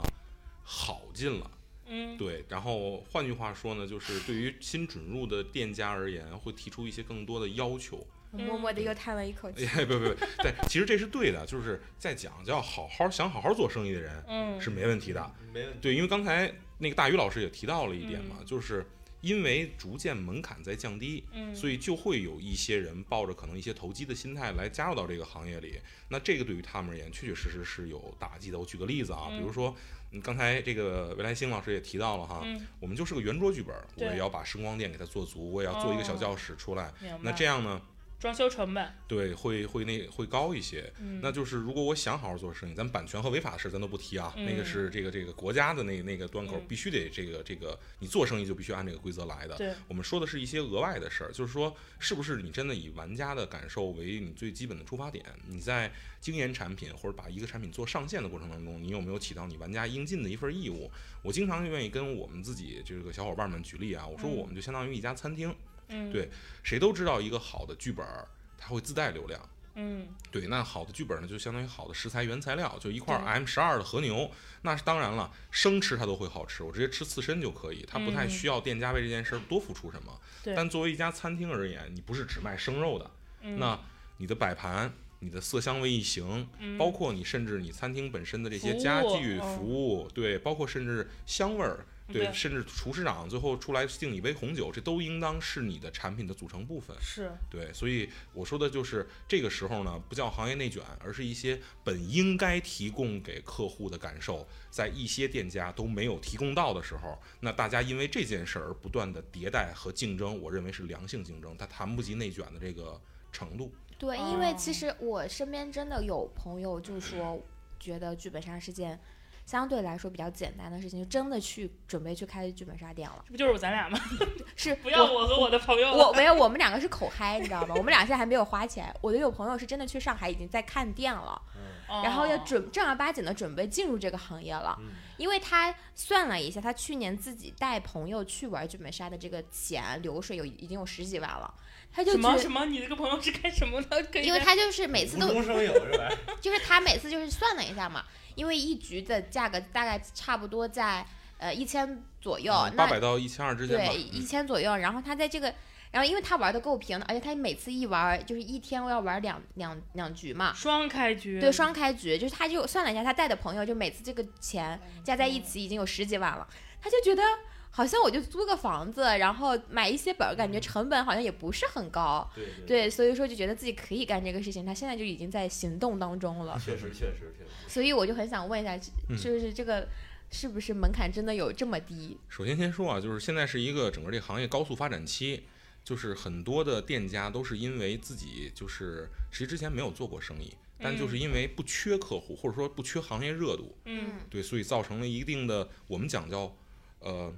好进了。嗯，对，然后换句话说呢，就是对于新准入的店家而言，会提出一些更多的要求。我默默的又叹了一口气。哎，不不不，对，其实这是对的，就是在讲叫好好想好好做生意的人嗯是没问题的。没问题。对，因为刚才那个大鱼老师也提到了一点嘛，嗯就是因为逐渐门槛在降低，嗯，所以就会有一些人抱着可能一些投机的心态来加入到这个行业里。那这个对于他们而言，确确实实是有打击的。我举个例子啊，比如嗯说，嗯，刚才这个未来星老师也提到了哈，嗯，我们就是个圆桌剧本，我对也要把声光电给它做足，我也要做一个小哦教室出来。那这样呢，装修成本，对，会会那会高一些。嗯，那就是如果我想好好做生意，咱版权和违法的事咱都不提啊，那个嗯是这个这个国家的那那个端口嗯必须得这个这个你做生意就必须按这个规则来的。对，我们说的是一些额外的事儿，就是说是不是你真的以玩家的感受为你最基本的出发点？你在精研产品或者把一个产品做上线的过程当中，你有没有起到你玩家应尽的一份义务？我经常愿意跟我们自己这个小伙伴们举例啊，我说嗯我们就相当于一家餐厅，嗯，对谁都知道一个好的剧本儿它会自带流量。嗯，对，那好的剧本呢，就相当于好的食材原材料，就一块对 M 十二的和牛，那是当然了，生吃它都会好吃，我直接吃刺身就可以，它不太嗯需要店家为这件事儿多付出什么。对但作为一家餐厅而言，你不是只卖生肉的，嗯那你的摆盘、你的色香味一形，嗯包括你甚至你餐厅本身的这些家务具、嗯服务，对，包括甚至香味儿。对，甚至厨师长最后出来敬你杯红酒，这都应当是你的产品的组成部分。是，对，所以我说的就是这个时候呢，不叫行业内卷，而是一些本应该提供给客户的感受，在一些店家都没有提供到的时候，那大家因为这件事儿而不断的迭代和竞争，我认为是良性竞争，它谈不及内卷的这个程度。对，因为哦其实我身边真的有朋友就说，觉得剧本杀是件相对来说比较简单的事情，就真的去准备去开剧本杀店了。这不就是咱俩吗？是不要我我和我的朋友了。我没有，我们两个是口嗨，你知道吗？我们俩现在还没有花钱。我的有朋友是真的去上海已经在看店了，哦然后要准正儿八经的准备进入这个行业了，嗯因为他算了一下，他去年自己带朋友去玩剧本杀的这个钱流水有已经有十几万了，他就什么觉什么？你这个朋友是干什么的？可以因为他就是每次无都中生有是吧？就是他每次就是算了一下嘛，因为一局的价格大概差不多在呃一千左右，那八百到一千二之间吧。对一嗯千左右，然后他在这个，然后因为他玩的够平的，而且他每次一玩就是一天要玩两两两局嘛，双开局，对，双开局，就是他就算了一下，他带的朋友就每次这个钱嗯加在一起已经有十几万了，他就觉得好像我就租个房子，然后买一些本儿，感觉成本好像也不是很高。对对，对，所以说就觉得自己可以干这个事情，他现在就已经在行动当中了。确实确实确实。所以我就很想问一下，嗯就是这个是不是门槛真的有这么低？首先先说啊，就是现在是一个整个这个行业高速发展期，就是很多的店家都是因为自己就是其实之前没有做过生意，但就是因为不缺客户或者说不缺行业热度，嗯。对，所以造成了一定的我们讲叫呃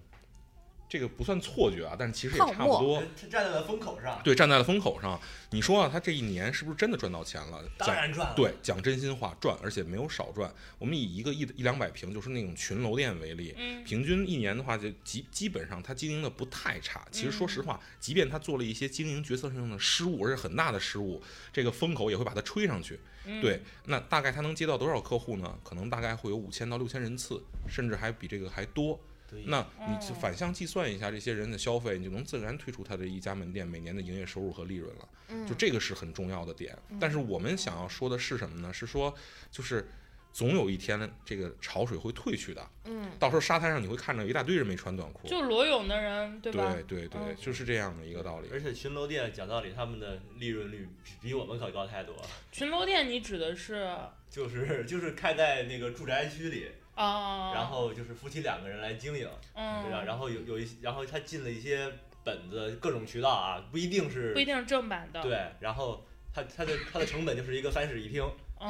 这个不算错觉啊，但是其实也差不多。他站在了风口上，对，站在了风口上。你说啊，他这一年是不是真的赚到钱了？当然赚了。对，讲真心话，赚，而且没有少赚。我们以一个一一两百平，就是那种群楼店为例，嗯平均一年的话，就基基本上他经营的不太差。其实说实嗯话，即便他做了一些经营决策上的失误，而且很大的失误，这个风口也会把它吹上去。嗯对，那大概他能接到多少客户呢？可能大概会有五千到六千人次，甚至还比这个还多。对那你就哦反向计算一下这些人的消费，你就能自然推出他的一家门店每年的营业收入和利润了。嗯就这个是很重要的点。但是我们想要说的是什么呢？是说就是总有一天这个潮水会退去的，嗯到时候沙滩上你会看到一大堆人没穿短裤。就裸泳的人，对吧？对对对，嗯就是这样的一个道理。而且群楼店讲道理，他们的利润率比比我们可高太多。群楼店你指的是就是就是开在那个住宅区里，啊？然后就是夫妻两个人来经营，嗯，然然后有有一些，然后他进了一些本子，各种渠道啊，不一定是不一定是正版的。，对，然后他他的他的成本就是一个三室一厅，嗯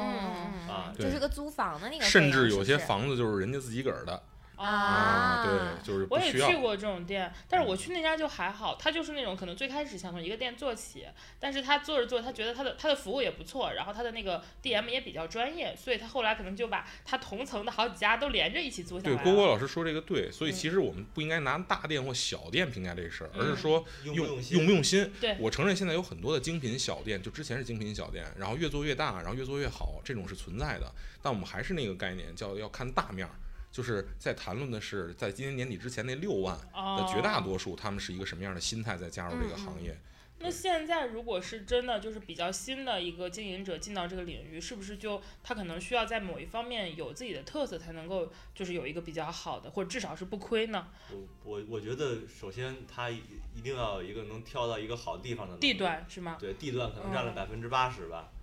啊嗯，就是个租房的那个，甚至有些房子就是人家自己个儿的啊对，就是不我也去。过这种店，但是我去那家就还好，他就是那种可能最开始想从一个店做起，但是他做着做，他觉得他的他的服务也不错，然后他的那个 DM 也比较专业，所以他后来可能就把他同层的好几家都连着一起做下对，来对。郭郭老师说这个对，所以嗯其实我们不应该拿大店或小店评价这事儿，而是嗯说用用不用心？用不用心。对我承认现在有很多的精品小店，就之前是精品小店，然后越做越大，然后越做越好，这种是存在的。但我们还是那个概念，叫要看大面儿，就是在谈论的是在今年年底之前那六万哦的绝大多数，他们是一个什么样的心态在加入这个行业。那现在如果是真的就是比较新的一个经营者进到这个领域，是不是就他可能需要在某一方面有自己的特色，才能够就是有一个比较好的，或者至少是不亏呢？我我我觉得首先他一一定要有一个能挑到一个好地方的地，段是吗？对地段可能占了嗯百分之八十吧。哦。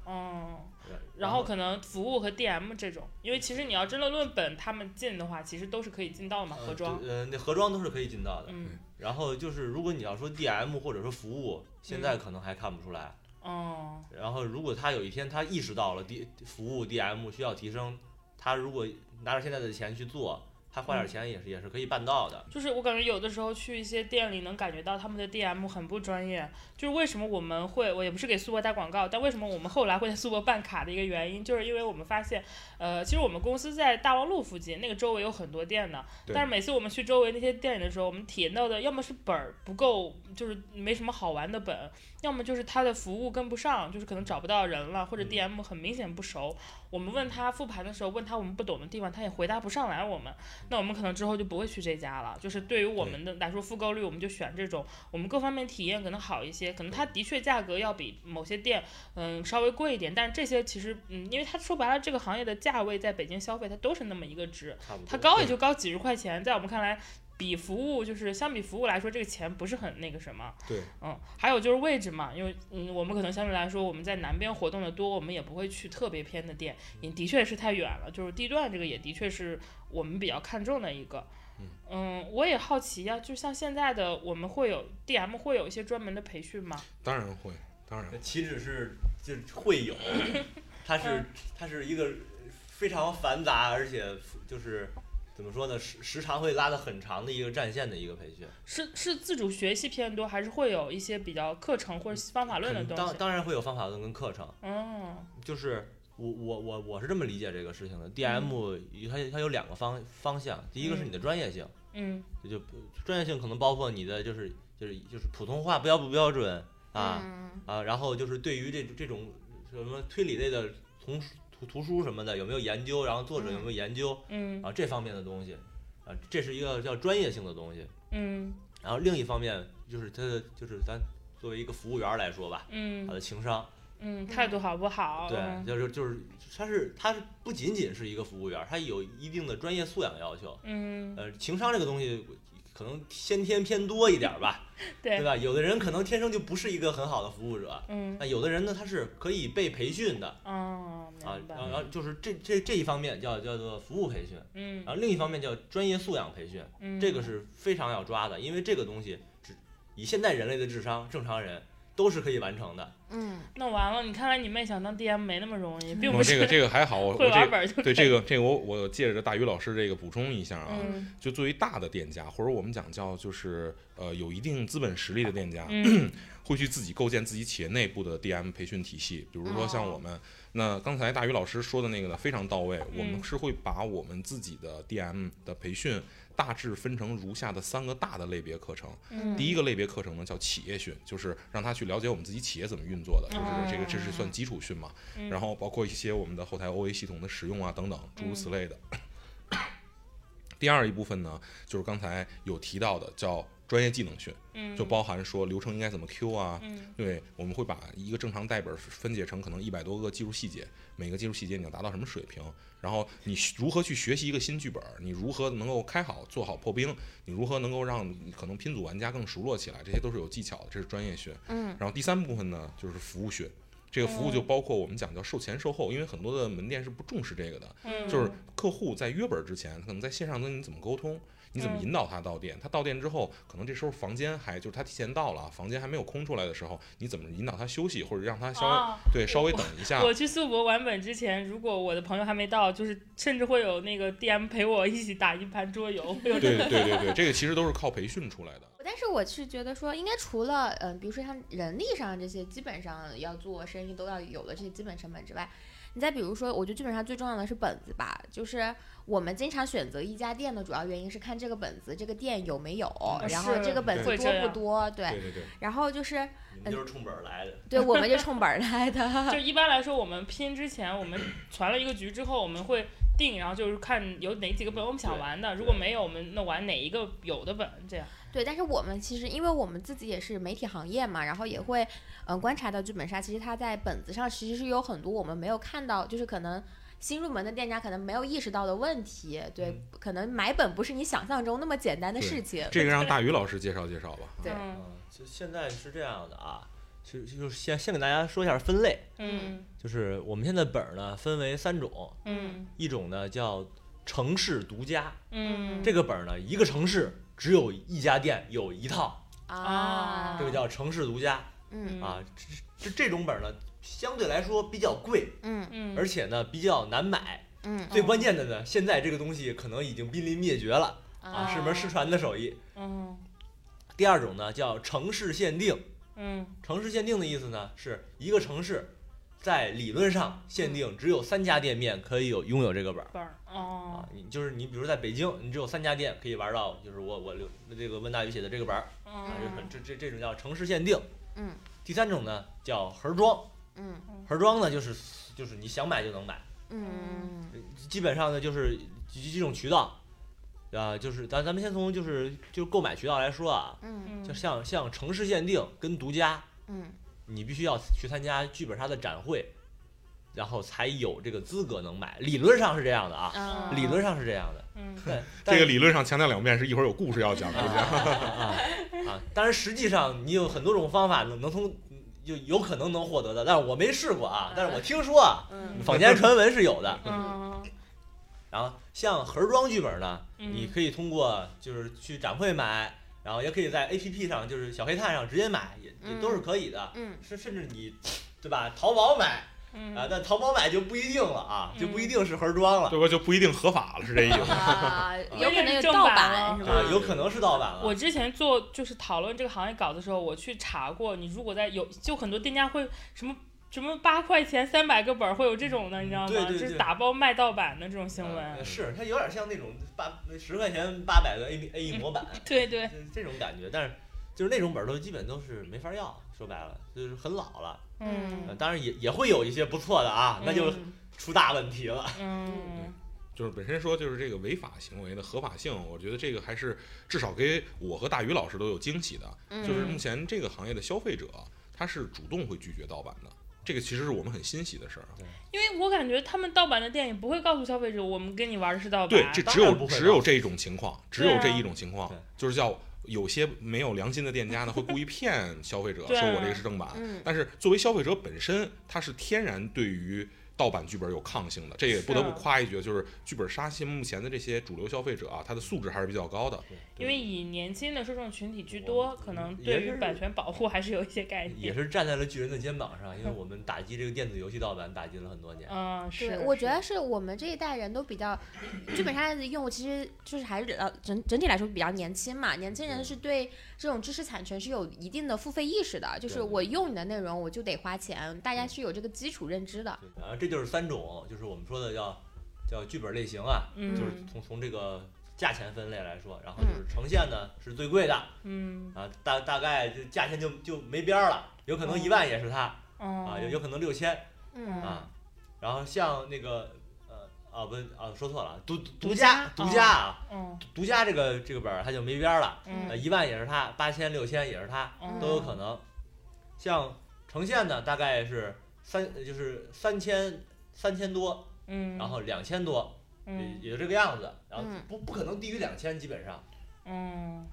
对然后可能服务和 DM 这种，因为其实你要真的论本，他们进的话，其实都是可以进到的嘛，呃盒装。对呃，那盒装都是可以进到的。嗯，然后就是如果你要说 DM 或者说服务，现在可能还看不出来。哦，然后如果他有一天他意识到了 D 服务 DM 需要提升，他如果拿着现在的钱去做，他花点钱也是也是可以办到的。就是我感觉有的时候去一些店里，能感觉到他们的 DM 很不专业。就是为什么我们会，我也不是给苏博打广告，但为什么我们后来会在苏博办卡的一个原因，就是因为我们发现，呃，其实我们公司在大望路附近，那个周围有很多店的，但是每次我们去周围那些店里的时候，我们体验到的要么是本儿不够，就是没什么好玩的本，要么就是他的服务跟不上，就是可能找不到人了，或者 DM 很明显不熟。我们问他复盘的时候，问他我们不懂的地方，他也回答不上来我们。那我们可能之后就不会去这家了。就是对于我们的来说，复购率我们就选这种，我们各方面体验可能好一些。可能它的确价格要比某些店，嗯，稍微贵一点，但这些其实，嗯，因为它说白了，这个行业的价位在北京消费它都是那么一个值。它高也就高几十块钱，在我们看来。比服务就是相比服务来说，这个钱不是很那个什么，对，嗯，还有就是位置嘛，因为嗯，我们可能相对来说我们在南边活动的多，我们也不会去特别偏的店，也的确是太远了，就是地段这个也的确是我们比较看重的一个。嗯，我也好奇呀、就像现在的我们会有 DM 会有一些专门的培训吗？当然会，当然。岂止是就是会有，它是嗯它是一个非常繁杂，而且就是怎么说呢，时时长会拉得很长的一个战线的一个培训。是是自主学习偏多，还是会有一些比较课程或者方法论的东西？当当然会有方法论跟课程，嗯就是我我我我是这么理解这个事情的。DM 它它有两个方方向，第一个是你的专业性，嗯就专业性可能包括你的就是就是就是普通话标不标准啊、嗯啊，然后就是对于这这种什么推理类的图图图书什么的有没有研究，然后作者有没有研究嗯啊这方面的东西啊，这是一个叫专业性的东西。嗯然后另一方面就是他的就是咱作为一个服务员来说吧，他嗯的情商，嗯，态度好不好？对，嗯就是就是他是他是不仅仅是一个服务员，他有一定的专业素养要求。嗯呃，情商这个东西可能先天偏多一点儿吧，对。对吧？有的人可能天生就不是一个很好的服务者，嗯。那有的人呢，他是可以被培训的哦，啊明，白。然后然后就是这这这一方面叫叫做服务培训，嗯。然后另一方面叫专业素养培训，嗯，这个是非常要抓的，因为这个东西只以现在人类的智商，正常人都是可以完成的。嗯，那完了，你看来你妹想当 DM 没那么容易，并不是我这个这个还好，我我会玩这本就对这个这个我我借着大鱼老师这个补充一下啊，嗯。就作为大的店家，或者我们讲叫就是呃有一定资本实力的店家，嗯。会去自己构建自己企业内部的 DM 培训体系。比如说像我们，那刚才大鱼老师说的那个呢非常到位，我们嗯是会把我们自己的 DM 的培训大致分成如下的三个大的类别课程。嗯第一个类别课程呢叫企业训，就是让他去了解我们自己企业怎么运作的，就是这个这是算基础训嘛。嗯然后包括一些我们的后台 OA 系统的使用啊等等诸如此类的。第二一部分呢，就是刚才有提到的叫专业技能训，嗯就包含说流程应该怎么 Q 啊。嗯对，我们会把一个正常代本分解成可能一百多个技术细节，每个技术细节你要达到什么水平，然后你如何去学习一个新剧本，你如何能够开好做好破冰，你如何能够让可能拼组玩家更熟络起来，这些都是有技巧的，这是专业训。嗯，然后第三部分呢就是服务训。这个服务就包括我们讲叫售前售后，因为很多的门店是不重视这个的，嗯就是客户在约本之前，可能在线上跟你怎么沟通，你怎么嗯引导他到店，他到店之后，可能这时候房间还就是他提前到了，房间还没有空出来的时候，你怎么引导他休息，或者让他稍微、啊对稍微等一下。我去素博玩本之前，如果我的朋友还没到，就是甚至会有那个 DM 陪我一起打一盘桌游，会有对对对对，这个其实都是靠培训出来的。但是我是觉得说，应该除了嗯、呃比如说像人力上这些基本上要做生意都要有的这些基本成本之外，你再比如说，我觉得基本上最重要的是本子吧，就是我们经常选择一家店的主要原因是看这个本子这个店有没有，嗯然后这个本子多不多，对，对对对，然后就是你就是冲本儿来的，对我们就冲本儿来的，就一般来说，我们拼之前，我们传了一个局之后，我们会定，然后就是看有哪几个本我们想玩的，如果没有，我们那玩哪一个有的本，这样。对，但是我们其实因为我们自己也是媒体行业嘛，然后也会嗯、呃观察到剧本杀，其实它在本子上其实是有很多我们没有看到，就是可能。新入门的店家可能没有意识到的问题，对，可能买本不是你想象中那么简单的事情。这个让 大鱼老师介绍介绍吧。对嗯嗯，就现在是这样的啊，就就是先先给大家说一下分类，嗯就是我们现在本儿呢分为三种，嗯一种呢叫城市独家，嗯，这个本儿呢一个城市只有一家店有一套，啊，这个叫城市独家嗯啊。这这这种本儿呢相对来说比较贵，嗯嗯，而且呢比较难买。嗯最关键的呢，现在这个东西可能已经濒临灭绝了啊，啊是门失传的手艺。嗯第二种呢叫城市限定，嗯城市限定的意思呢是一个城市。在理论上限定只有三家店面可以有拥有这个本儿本儿哦。啊，你就是你比如在北京，你只有三家店可以玩到，就是我我留这个温大宇写的这个本儿啊，嗯这这这种叫城市限定。嗯。第三种呢叫盒装，嗯。盒装呢就是就是你想买就能买，嗯基本上呢就是几几种渠道，啊，就是咱咱们先从就是就购买渠道来说啊，嗯嗯。就像像城市限定跟独家，嗯你必须要去参加剧本杀的展会，然后才有这个资格能买，理论上是这样的啊，啊，理论上是这样的，嗯对，这个理论上强调两遍，是一会儿有故事要讲，估计。啊啊，当然实际上你有很多种方法能能从就有可能能获得的，但是我没试过啊，但是我听说啊，嗯坊间传闻是有的。嗯然后像盒装剧本呢，嗯你可以通过就是去展会买，然后也可以在 APP 上就是小黑炭上直接买，也也都是可以的。嗯甚甚至你对吧，淘宝买嗯啊，但淘宝买就不一定了啊，就不一嗯定是盒装了对吧？就不一定合法了，是这意思。啊，有可能有正盗版是吧啊？，有可能是盗版了。我之前做就是讨论这个行业稿的时候，我去查过，你如果在有就很多店家会什么什么八块钱三百个本儿会有这种的，你知道吗？对对对就是打包卖盗版的这种新呃闻。是它有点像那种八十块钱八百个 A A E 模板，对对，就是这种感觉。但是就是那种本儿都基本都是没法要，说白了就是很老了。呃嗯当然也也会有一些不错的啊，那就嗯出大问题了。嗯就是本身说就是这个违法行为的合法性，我觉得这个还是至少给我和大鱼老师都有惊喜的。嗯就是目前这个行业的消费者，他是主动会拒绝盗版的。这个其实是我们很欣喜的事儿。因为我感觉他们盗版的电影不会告诉消费者，我们跟你玩的是盗版。对，这只有只有这一种情况，只有这一种情况对，就是叫有些没有良心的店家呢，会故意骗消费者，说我这个是正版。嗯但是作为消费者本身，他是天然对于盗版剧本有抗性的。这也不得不夸一句，就是剧本杀现目前的这些主流消费者啊，他的素质还是比较高的。因为以年轻的受众群体居多，可能对于版权保护还是有一些概念。也是站在了巨人的肩膀上，因为我们打击这个电子游戏盗版打击了很多年。嗯，是，，我觉得是我们这一代人都比较，剧本杀的用户其实就是还是呃整整体来说比较年轻嘛，年轻人是对这种知识产权是有一定的付费意识的，就是我用你的内容我就得花钱，大家是有这个基础认知的。对然后这就是三种，就是我们说的叫叫剧本类型啊，嗯。就是从从这个价钱分类来说，然后就是呈现呢是最贵的嗯。啊，大大概就价钱就就没边儿了，有可能一万也是它哦。啊，有有可能六千嗯。啊，然后像那个呃啊不啊说错了，独独独家家独家啊，嗯独家这个这个本儿它就没边儿了，一万也是它，八千六千也是它，嗯都有可能。像呈现呢，大概是三就是三千三千多，嗯，然后两千多，也嗯也就这个样子，然后嗯不不可能低于两千，基本上。嗯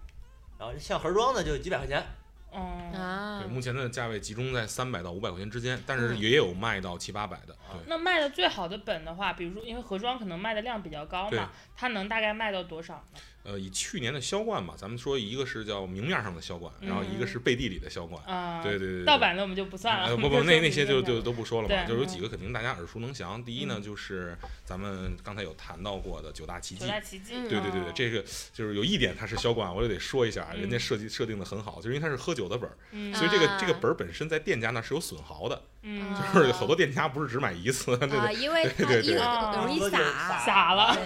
然后像盒装呢，就几百块钱，嗯。啊。对，，目前的价位集中在三百到五百块钱之间，但是嗯。也有卖到七八百的。那卖的最好的本的话，比如说因为盒装可能卖的量比较高对。嘛，它能大概卖到多少呢？呃，以去年的销冠吧，咱们说一个是叫明面上的销冠，然后一个是背地里的销冠。啊，对对对对，盗版的我们就不算了。呃，不不，那那些就就都不说了嘛，就是有几个肯定大家耳熟能详。第一呢，嗯就是咱们刚才有谈到过的九大奇迹九。大奇迹。嗯对对对对，这个就是有一点它是销冠，我也得说一下，嗯人家设计设定的很好，就是因为它是喝酒的本儿，嗯所以这个这个啊本儿本身在店家那是有损耗的，嗯啊就是好多店家不是只买一次，对啊，对，因为它对容易洒，洒了。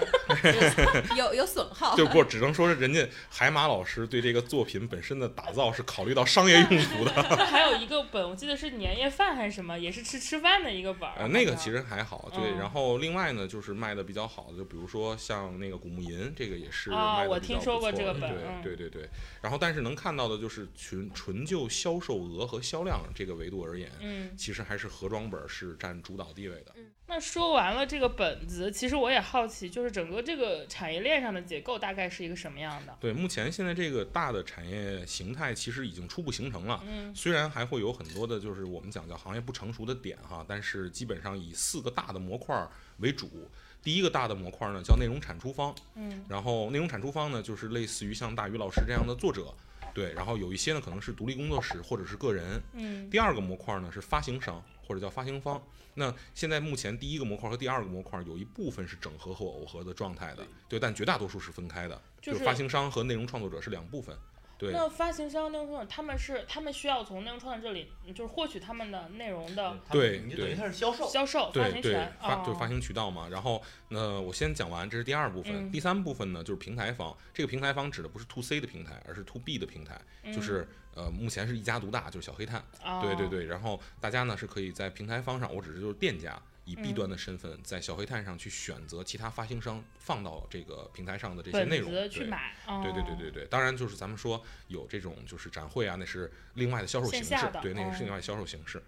有有损耗。就不只能说是人家海马老师对这个作品本身的打造是考虑到商业用途的，那还有一个本，我记得是年夜饭还是什么，也是吃吃饭的一个本儿。呃，那个其实还好，对。嗯然后另外呢，就是卖的比较好的，就比如说像那个古墓吟，这个也是啊我卖的比较听说过不错的这个本嗯对对对对。然后但是能看到的就是纯纯就销售额和销量这个维度而言，嗯，其实还是盒装本是占主导地位的。那说完了这个本子，其实我也好奇，就是整个这个产业链上的结构大概是一个什么样的？对，目前现在这个大的产业形态其实已经初步形成了。嗯虽然还会有很多的，就是我们讲叫行业不成熟的点哈，但是基本上以四个大的模块儿为主。第一个大的模块呢叫内容产出方，嗯然后内容产出方呢就是类似于像大鱼老师这样的作者，对，然后有一些呢可能是独立工作室或者是个人。嗯第二个模块呢是发行商或者叫发行方。那现在目前第一个模块和第二个模块有一部分是整合和耦合的状态的，对，但绝大多数是分开的，就是发行商和内容创作者是两部分。对，那发行商、内容创作者，他们是他们需要从内容创作者这里，嗯就是获取他们的内容的对你就等于对它是销售。销售、发对对行权，，哦发就是发行渠道嘛。然后，那我先讲完，这是第二部分。嗯第三部分呢，就是平台方。这个平台方指的不是 to C 的平台，而是 to B 的平台，就是呃，目前是一家独大，就是小黑炭。嗯对对，对。然后大家呢是可以在平台方上，我只是就是店家。以 B 嗯端的身份，在小黑炭上去选择其他发行商放到这个平台上的这些内容，去对买，对对对哦对对，当然就是咱们说有这种就是展会啊，那是另外的销售形式对，那个是哦另外销售形式。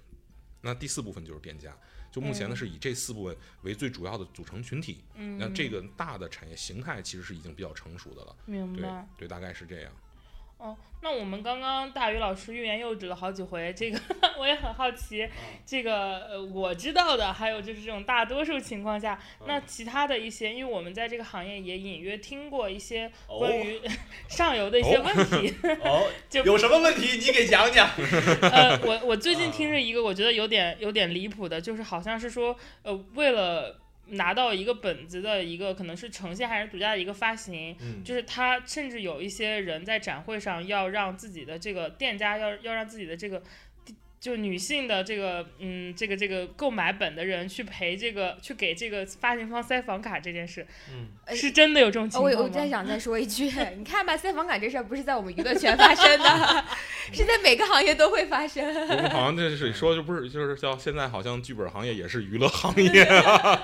那第四部分就是店家，就目前呢嗯是以这四部分为最主要的组成群体。嗯，那这个大的产业形态其实是已经比较成熟的了，对明白。对，大概是这样。哦，那我们刚刚大鱼老师欲言又止了好几回，这个 我也很好奇，这个呃我知道的，还有就是这种大多数情况下，那其他的一些，因为我们在这个行业也隐约听过一些哦关于。上游的一些问题，哦，就有什么问题你给讲讲。呃，我我最近听着一个，我觉得有点有点离谱的，就是好像是说，呃，为了拿到一个本子的一个可能是呈现还是独家的一个发行，嗯就是他甚至有一些人在展会上要让自己的这个店家要要让自己的这个。就是女性的这个，嗯，这个这个购买本的人去赔这个，去给这个发行方塞房卡这件事，嗯，哎是真的有这种情我况吗？我再想再说一句，你看吧，塞房卡这事儿不是在我们娱乐圈发生的，是在每个行业都会发生。我们好像这是说就不是，就是叫现在好像剧本行业也是娱乐行业，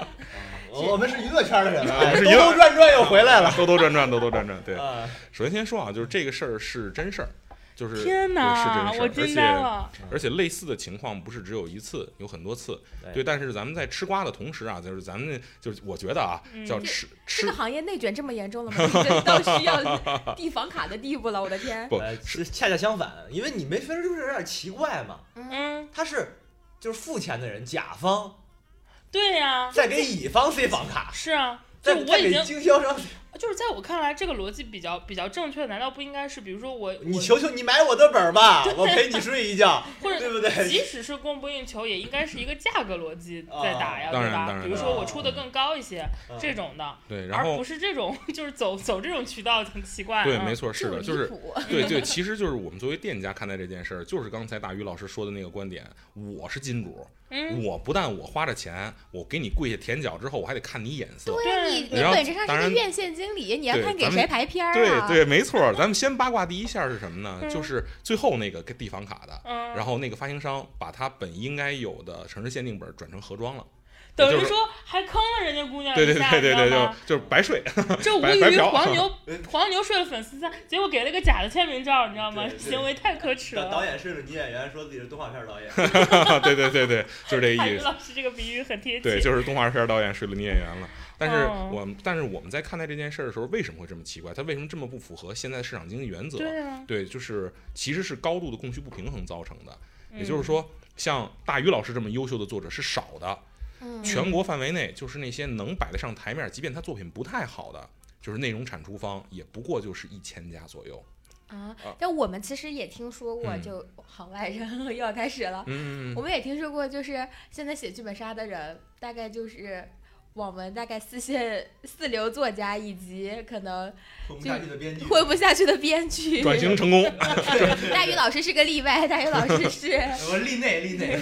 我们是娱乐圈的人，我们是兜兜转转又回来了。兜兜转转，兜兜转转。对，啊，首先先说啊，就是这个事儿是真事儿。就是天对哪，我惊呆了。而且而且类似的情况不是只有一次，有很多次。对对，但是咱们在吃瓜的同时啊，就是咱们就是我觉得啊，嗯叫吃这吃个行业内卷这么严重了吗？已经到需要 递房卡的地步了，我的天！不恰恰相反，因为你没分就是有点奇怪嘛。嗯，他是就是付钱的人，甲方对呀、在给乙方塞房卡，是啊，就在在给我已经经销商，就是在我看来，这个逻辑比较比较正确，难道不应该是，比如说我我你求求你买我的本儿吧，我陪你睡一觉，或者对不对？即使是供不应求，也应该是一个价格逻辑在打呀，啊对吧？然当然比如说我出的更高一些，嗯这种的，对，然后而不是这种 就是走走这种渠道很奇怪。对，嗯没错，是的，就是 对对，其实就是我们作为店家看待这件事儿，就是刚才大鱼老师说的那个观点，我是金主，嗯，我不但我花着钱，我给你跪下舔脚之后，我还得看你眼色。对啊，你你本质上是当然个院线经理，你要看给谁排片儿对啊？对对，没错。咱们先八卦第一下是什么呢？嗯就是最后那个给地方卡的，嗯，然后那个发行商把他本应该有的城市限定本转成盒装了。等于说还坑了人家姑娘对对一下，对对对，就你知道吗就是白睡。这无语白白嫖黄牛 黄牛睡了粉丝三，结果给了个假的签名照，你知道吗？行为太可耻了导。演是个女演员，说自己是动画片导演，对对对对，就是这海意思。老师这个比喻很贴切。对，就是动画片导演睡了女演员了。但是哦我们，但是我们在看待这件事儿的时候，为什么会这么奇怪？它为什么这么不符合现在市场经济原则？对啊，对，就是其实是高度的供需不平衡造成的。也嗯就是说，像大鱼老师这么优秀的作者是少的，嗯全国范围内就是那些能摆得上台面，即便他作品不太好的，就是内容产出方，也不过就是一千家左右。啊啊，但我们其实也听说过，嗯就行外人又要开始了。嗯，我们也听说过，就是现在写剧本杀的人，大概就是网文大概四线 四流作家，以及可能混不下去的编剧，混不下去的编剧。转型成功，大鱼老师是个例外，大鱼老师是 我例内例内，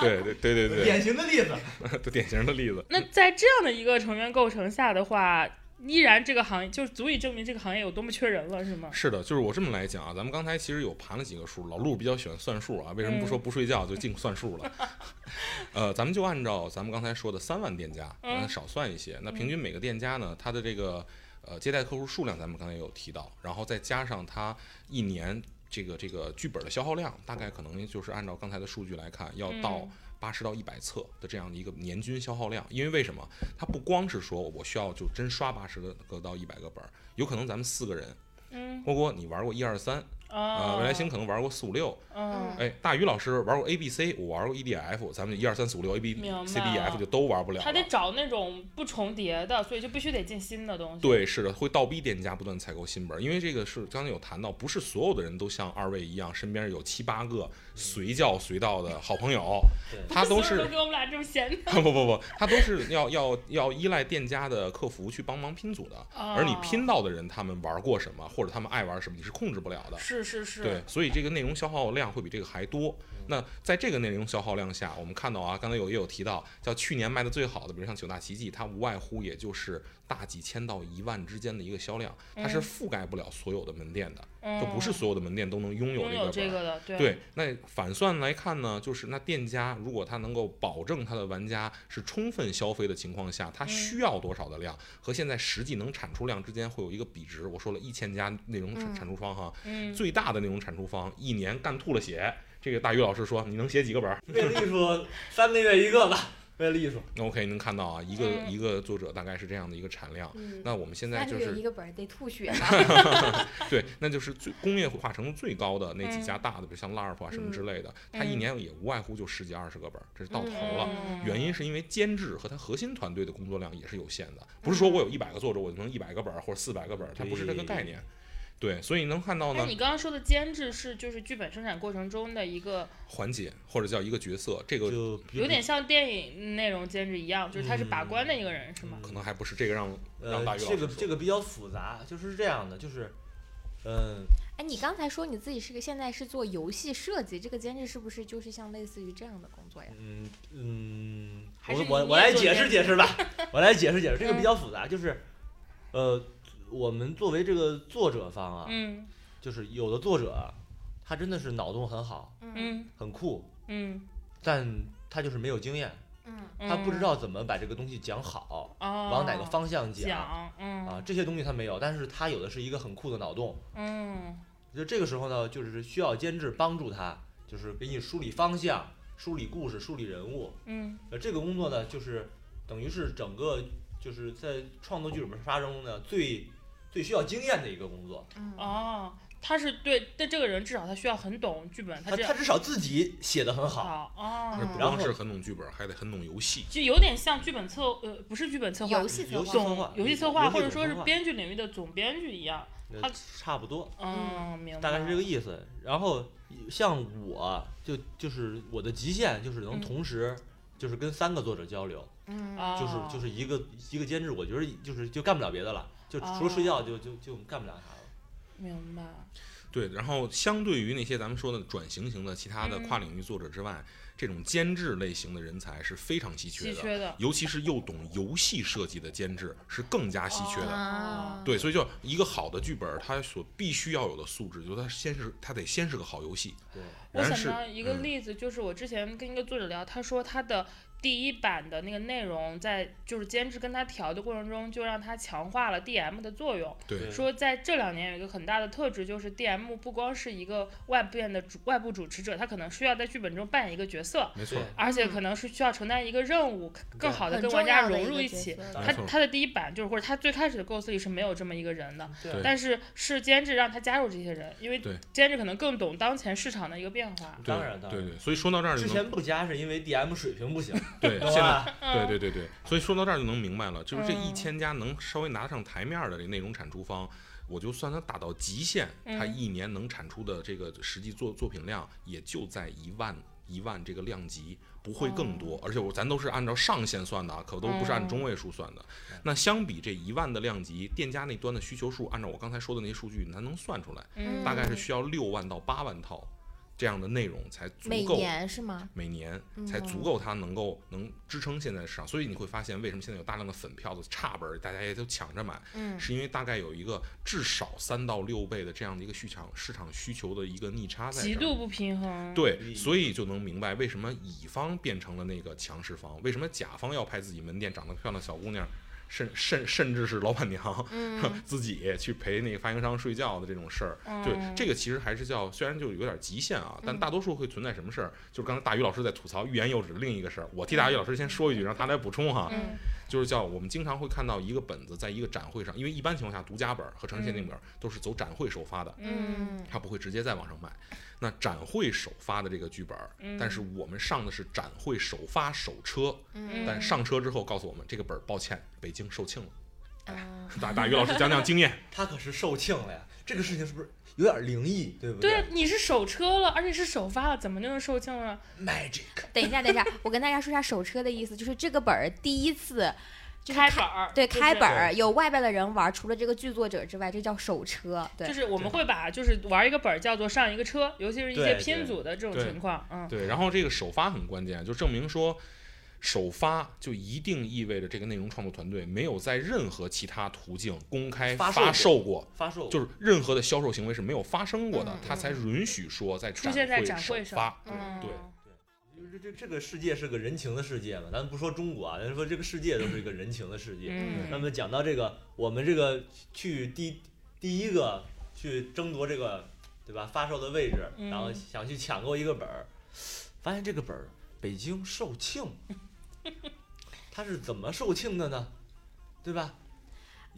对对对对对，典型的例子。典型的例子。那在这样的一个成员构成下的话，依然这个行业就足以证明这个行业有多么缺人了，是吗？是的，就是我这么来讲啊，咱们刚才其实有盘了几个数，老陆比较喜欢算数啊，为什么不说不睡觉就净算数了？呃，咱们就按照咱们刚才说的三万店家，嗯。咱少算一些，那平均每个店家呢，它的这个呃接待客户数量，咱们刚才有提到，然后再加上它一年这个这个剧本的消耗量，大概可能就是按照刚才的数据来看，要到嗯八十到一百册的这样的一个年均消耗量。因为为什么？它不光是说我需要就真刷八十个个到一百个本儿，有可能咱们四个人，嗯郭郭你玩过一二三，啊啊，未来星可能玩过四五六，嗯，哎，大鱼老师玩过 A B C，我玩过 E D F，咱们一二三四五六 A B C D E F 就都玩不了他得。找那种不重叠的，所以就必须得进新的东西。，对，是的，会倒逼店家不断采购新本儿，因为这个是刚才有谈到，不是所有的人都像二位一样，身边有七八个随叫随到的好朋友，他都是都跟我们俩这么闲的。不不不，他都是要要要依赖店家的客服去帮忙拼组的，而你哦拼到的人，他们玩过什么，或者他们爱玩什么，你是控制不了的。是是是是，对，所以这个内容消耗量会比这个还多。那在这个内容消耗量下，我们看到啊，刚才有也有提到，叫去年卖的最好的，比如像九大奇迹，它无外乎也就是大几千到一万之间的一个销量，它是嗯覆盖不了所有的门店的，嗯，就不是所有的门店都能拥有这个本。这个的，对对，那反算来看呢，就是那店家如果他能够保证他的玩家是充分消费的情况下，他嗯需要多少的量和现在实际能产出量之间会有一个比值。我说了一千家内容产出方哈，嗯，最大的内容产出方一年干吐了血。这个大鱼老师说，你能写几个本儿为了艺术，三个月一个吧。为了艺术，那？OK，能看到啊，一个、嗯一个作者大概是这样的一个产量。嗯，那我们现在就是个月一个本得吐血吧？对，那就是最工业化程度最高的那几嗯家大的，比如像 LARP 啊什么之类的，它一嗯年也无外乎就十几二十个本儿，这是到头了。嗯原因是因为监制和他核心团队的工作量也是有限的，不是说我有一百个作者，我就能一百个本儿或者四百个本儿，它不是这个概念。对，所以能看到呢那你刚刚说的监制是就是剧本生产过程中的一个，环节或者叫一个角色，这个就有点像电影内容监制一样，就是他是把关的一个人，是吗？可能还不是这个让让呃大，鱼老师这个这个比较复杂，就是这样的，就是，嗯，哎，你刚才说你自己是个现在是做游戏设计，这个监制是不是就是像类似于这样的工作呀？嗯嗯，还是我我我来解释解释吧，我来解释解释，这个嗯比较复杂，就是，呃，我们作为这个作者方啊，嗯。就是有的作者，他真的是脑洞很好，嗯。很酷，嗯。但他就是没有经验，嗯。嗯，他不知道怎么把这个东西讲好，哦往哪个方向讲讲，嗯啊，这些东西他没有，但是他有的是一个很酷的脑洞，嗯。就这个时候呢，就是需要监制帮助他，就是给你梳理方向、梳理故事、梳理人物。嗯。呃，这个工作呢，就是等于是整个就是在创作剧本杀中呢最最需要经验的一个工作。嗯哦，他是对，但这个人至少他需要很懂剧本，这样他他至少自己写的很好。好哦，然后光是很懂剧本，还得很懂游戏。就有点像剧本策呃不是剧本策划游，戏策划游戏策划总游戏策划或者说是编剧领域的总编剧一样。呃他差不多，嗯，明白。大概是这个意思。然后像我就就是我的极限就是能嗯同时就是跟三个作者交流，就是就是一个一个监制，我觉得就是就干不了别的了，就除了睡觉就就就干不了啥了。明白。对，然后相对于那些咱们说的转型型的其他的嗯跨领域作者之外，这种监制类型的人才是非常稀缺的，缺的。尤其是又懂游戏设计的监制是更加稀缺的。啊，对，所以就一个好的剧本，它所必须要有的素质，就是它先是它得先是个好游戏，对，我想到一个嗯例子，就是我之前跟一个作者聊，他说他的第一版的那个内容，在就是监制跟他调的过程中，就让他强化了 DM 的作用。对。对。说在这两年有一个很大的特质，就是 DM 不光是一个外边的主外部主持者，他可能需要在剧本中扮演一个角色，没错，而且可能是需要承担一个任务，更好的跟玩家融入一起。他他的第一版就是或者他最开始的构思里是没有这么一个人的，对。但是是监制让他加入这些人，因为监制可能更懂当前市场的一个变化。当然当然。对对，所以说到这儿之前不加是因为 DM 水平不行，对，现在？对对对对，所以说到这儿就能明白了，就是这一嗯千家能稍微拿上台面儿的这内容产出方，我就算它打到极限，它嗯一年能产出的这个实际作作品量也就在一万一万这个量级，不会更多。而且我咱都是按照上限算的啊，可都不是按哦中位数算的。那相比这一万的量级，店家那端的需求数，按照我刚才说的那些数据，咱能算出来，嗯，大概是需要六万到八万套这样的内容才足够每够。年是吗？每年才足够它能够能支撑现在的市场，所以你会发现为什么现在有大量的粉票子差本儿，大家也都抢着买，嗯是因为大概有一个至少三到六倍的这样的一个市场市场需求的一个逆差在。极度不平衡。，对，嗯所以就能明白为什么乙方变成了那个强势方，为什么甲方要派自己门店长得漂亮的小姑娘，甚甚甚至是老板娘，嗯 自己去陪那个发行商睡觉的这种事儿。对，嗯这个其实还是叫，虽然就有点极限啊，但嗯大多数会存在什么事儿？就是刚才大鱼老师在吐槽欲言又止的另一个事儿，我替大鱼老师先说一句，让他来补充哈。嗯就是叫我们经常会看到一个本子在一个展会上，因为一般情况下独家本儿和城市限定本儿都是走展会首发的，嗯它不会直接在网上卖。那展会首发的这个剧本儿，嗯，但是我们上的是展会首发首车，嗯但上车之后告诉我们这个本儿抱歉，北京售罄了。哎大大于老师讲讲经验。他可是售罄了呀，这个事情是不是有点灵异，对不对，对你是首车了，而且是首发了，怎么就能售罄了？？Magic，等一下，等一下，我跟大家说一下首车的意思，就是这个本儿第一次就是开本儿，对开本儿，有外边的人玩，除了这个剧作者之外，这叫手车。对，就是我们会把就是玩一个本儿叫做上一个车，尤其是一些拼组的这种情况，嗯，对，然后这个首发很关键，就证明说，首发就一定意味着这个内容创作团队没有在任何其他途径公开发售发售过，发售就是任何的销售行为是没有发生过的嗯，他才允许说在出现在会展会上首发。对，对这这这个世界是个人情的世界嘛，咱不说中国啊，咱说这个世界都是一个人情的世界。嗯，那么讲到这个，我们这个去第第一个去争夺这个对吧发售的位置，嗯然后想去抢购一个本儿，发现这个本儿北京售罄，它是怎么售罄的呢？对吧？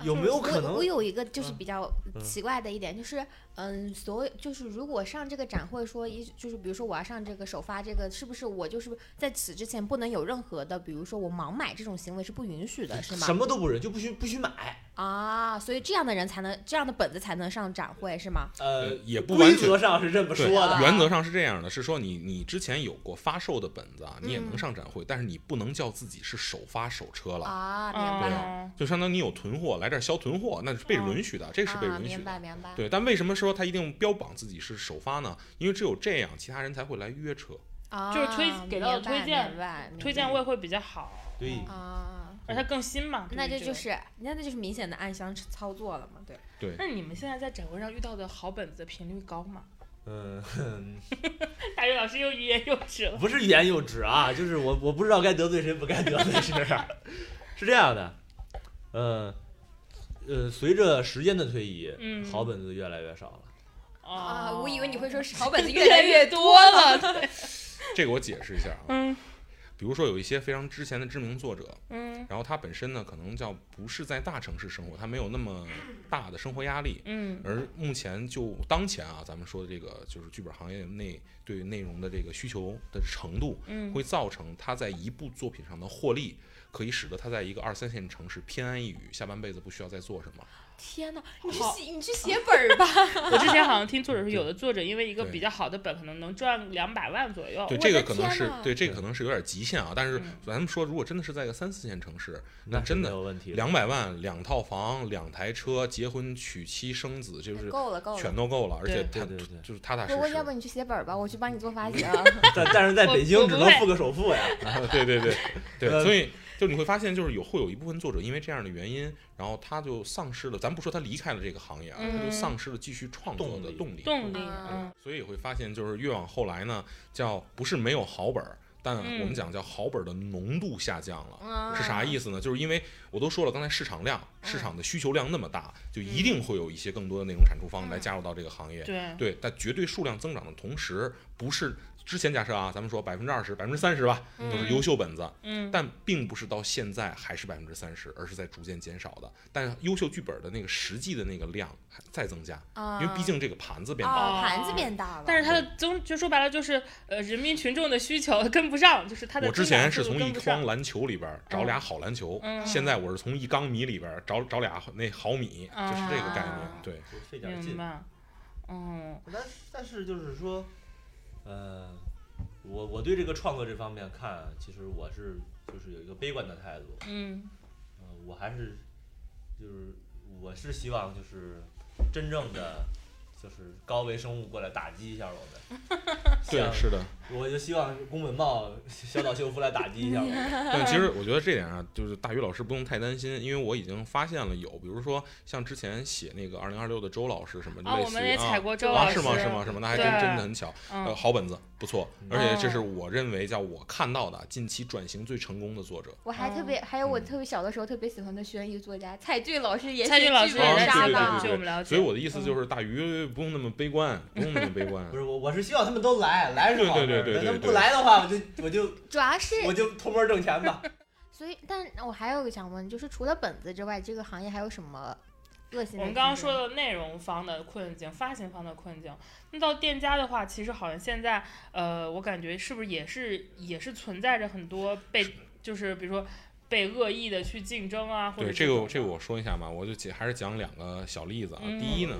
有没有可能我我有一个就是嗯比较嗯奇怪的一点，就是嗯，所有就是如果上这个展会说一，就是比如说我要上这个首发这个，是不是我就是在此之前不能有任何的，比如说我盲买这种行为是不允许的，是吗什？么都不允，就不许不许买？啊，所以这样的人才能这样的本子才能上展会是吗？呃，也不完全规则上是这么对说的。原则上是这样的，是说你你之前有过发售的本子啊，你也能嗯上展会，但是你不能叫自己是首发首车了。啊，明嗯白，白，就相当于你有囤货来这儿销囤货，那是被允许的，这是被啊，允许的。明白明白。对，但为什么说他一定标榜自己是首发呢？因为只有这样，其他人才会来约车。啊，就是推给到的推荐推荐位会比较好，对啊，而它更新嘛。那这就是那这就是明显的暗箱操作了嘛？对。对，那你们现在在展会上遇到的好本子频率高吗？嗯，大学老师又欲言又止了。不是欲言又止啊，就是我我不知道该得罪谁，不该得罪谁。是这样的，呃呃，随着时间的推移，嗯好本子越来越少了。啊，哦我以为你会说是好本子越越来来越多多了。了。对，这个我解释一下啊，嗯比如说有一些非常之前的知名作者，嗯然后他本身呢可能叫不是在大城市生活，他没有那么大的生活压力。嗯而目前就当前啊，咱们说的这个就是剧本行业内对内容的这个需求的程度，嗯会造成他在一部作品上的获利，可以使得他在一个二三线城市偏安一隅，下半辈子不需要再做什么。天哪，你去写你去写本儿吧。我之前好像听作者说，有的作者因为一个比较好的本，可能能赚两百万左右。对，这个可能是对这个可能是有点极限啊。但是嗯咱们说，如果真的是在一个三四线城市，那真的。两百万、两套房、两台车，结婚、娶妻生子，就是够了够了。全都够了，而且他对对对对就是踏踏实不过要不。你去写本儿吧，我去帮你做发型。但但是在北京只能付个首付呀。对对对对，呃所以就你会发现，就是有会有一部分作者因为这样的原因，然后他就丧失了，咱不说他离开了这个行业啊，他就嗯丧失了继续创作的动力。动力，嗯嗯所以也会发现，就是越往后来呢，叫不是没有好本儿，但嗯我们讲叫好本儿的浓度下降了。嗯是啥意思呢？就是因为我都说了，刚才市场量、市场的需求量那么大，就一定会有一些更多的内容产出方来加入到这个行业。对，对，但绝对数量增长的同时，不是之前假设啊，咱们说百分之二十、百分之三十吧，都是优秀本子，嗯。但并不是到现在还是百分之三十，而是在逐渐减少的。但优秀剧本的那个实际的那个量还在增加，啊。因为毕竟这个盘子变大盘子变大了。但是它的增，就说白了就是，呃，人民群众的需求跟不上，就是它的我之前是从一筐篮球里边儿找俩好篮球，嗯。现在我是从一缸米里边儿找找俩那毫米，就是这个概念啊。对，就费点劲。明白，嗯但但是就是说，呃，我我对这个创作这方面看，其实我是就是有一个悲观的态度。嗯呃，我还是就是我是希望就是真正的就是高维生物过来打击一下我们。对，是的。我就希望宫本茂、小岛秀夫来打击一下我们。但其实我觉得这点啊，就是大鱼老师不用太担心，因为我已经发现了有，比如说像之前写那个二零二六的周老师什么，啊，类似于我们也采啊。啊，过周老师，是吗？是吗？是吗？那还真真的很巧，呃，嗯，好本子不错，而且这是嗯我认为叫我看到的近期转型最成功的作者。我还特别，还有我特别小的时候特别喜欢的悬疑作家蔡骏老师也蔡骏老师剧也在本杀对我们了解，所以我的意思就是，大鱼不用那么悲观，不用那么悲观 不。是我，我是希望他们都来，来是好。对对对对不来的话，我就我就 主要是我就偷摸挣钱吧。所以，但我还有个想问，就是除了本子之外，这个行业还有什么？我们刚刚说的内容方的困境、发行方的困境，那到店家的话，其实好像现在，呃，我感觉是不是也是也是存在着很多被，就是比如说被恶意的去竞争啊，或者对这个这个我说一下嘛，我就讲还是讲两个小例子啊。嗯第一呢，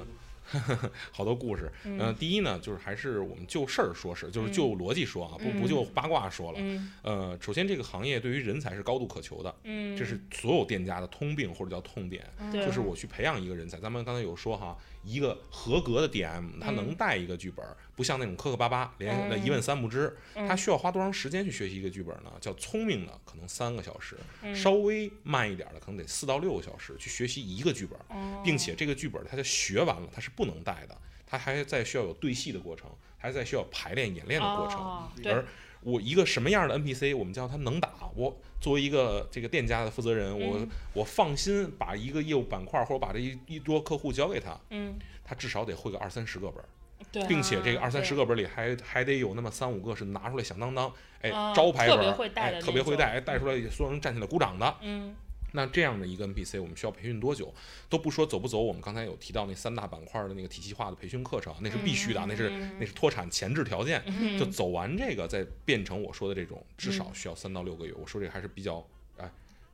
好多故事。嗯呃，第一呢，就是还是我们就事儿说事，就是嗯就逻辑说啊，不不嗯就八卦说了。嗯呃，首先这个行业对于人才是高度渴求的，嗯，这是所有店家的通病或者叫痛点，就是我去培养一个人才。咱们刚才有说哈，一个合格的 DM 他能嗯带一个剧本，不像那种磕磕巴巴连那嗯一问三不知，嗯他需要花多长时间去学习一个剧本呢？叫聪明的可能三个小时，嗯稍微慢一点的可能得四到六个小时去学习一个剧本，哦并且这个剧本他就学完了，他是不能带的，他还在需要有对戏的过程，还在需要排练演练的过程。哦而我一个什么样的 NPC，我们叫他能打。我作为一个这个店家的负责人，我嗯。我放心把一个业务板块或者把这一一桌客户交给他，嗯。他至少得会个二三十个本儿，对，并且这个啊二三十个本儿里还还得有那么三五个是拿出来响当当，哎啊，招牌本儿，特别会带哎特别会带，哎带出来所有人站起来鼓掌的。嗯那这样的一个 NPC，我们需要培训多久？都不说走不走，我们刚才有提到那三大板块的那个体系化的培训课程，那是必须的，那是嗯那是脱产前置条件。嗯就走完这个，再变成我说的这种，至少嗯需要三到六个月。我说这个还是比较哎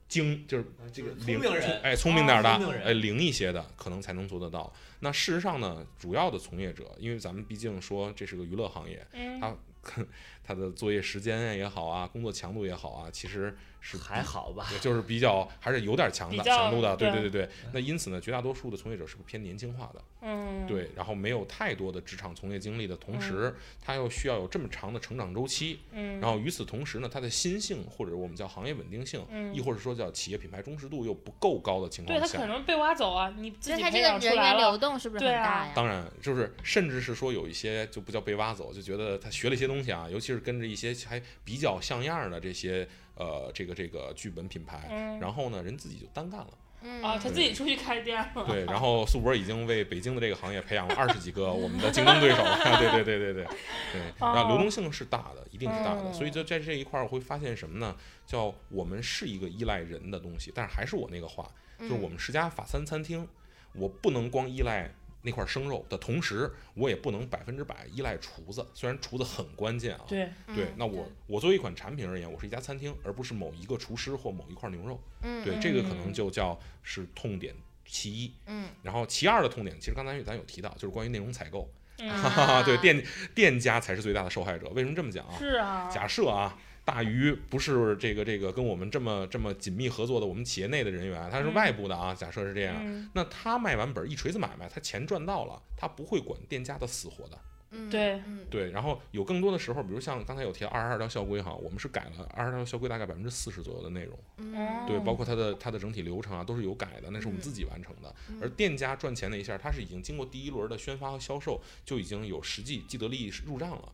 精，就是这个灵聪明人哎聪明点儿的，啊聪明人哎灵一些的，可能才能做得到。那事实上呢，主要的从业者，因为咱们毕竟说这是个娱乐行业，嗯他 他的作业时间也好啊，工作强度也好啊，其实是还好吧？对就是比较还是有点强的强度的，对对对对对。那因此呢，绝大多数的从业者是不是偏年轻化的？嗯对，然后没有太多的职场从业经历的同时，他又需要有这么长的成长周期，嗯，然后与此同时呢，他的心性或者我们叫行业稳定性，嗯亦或者说叫企业品牌忠实度又不够高的情况下对他，可能被挖走啊，你自所以它己培这个人员养出来了流，动是不是很大呀？当然，就是甚至是说有一些就不叫被挖走，就觉得他学了一些东西啊，尤其是跟着一些还比较像样的这些呃这个这个剧本品牌，嗯，然后呢人自己就单干了，嗯啊，他自己出去开店了。对，然后素博已经为北京的这个行业培养了二十几个我们的竞争对手了。对对对对对对，然后流动性是大的，一定是大的。哦所以就在这一块儿，我会发现什么呢？叫我们是一个依赖人的东西，但是还是我那个话，就是我们十家法餐餐厅，我不能光依赖。那块生肉的同时，我也不能百分之百依赖厨子，虽然厨子很关键啊。对，对嗯，那我我作为一款产品而言，我是一家餐厅，而不是某一个厨师或某一块牛肉。嗯对，嗯这个可能就叫是痛点其一。嗯然后其二的痛点，其实刚才咱有提到，就是关于内容采购。嗯，哈哈，对，啊店店家才是最大的受害者。为什么这么讲啊？是啊，假设啊，大鱼不是这个这个跟我们这么这么紧密合作的我们企业内的人员，他是嗯外部的啊。假设是这样，嗯，那他卖完本儿一锤子买卖，他钱赚到了，他不会管店家的死活的。嗯对嗯对，然后有更多的时候，比如像刚才有提到二十二条校规哈，我们是改了二十二条校规大概百分之四十左右的内容。嗯对，哦包括它的它的整体流程啊，都是有改的，那是我们嗯自己完成的。而店家赚钱那一下，它是已经经过第一轮的宣发和销售，就已经有实际既得利益入账了。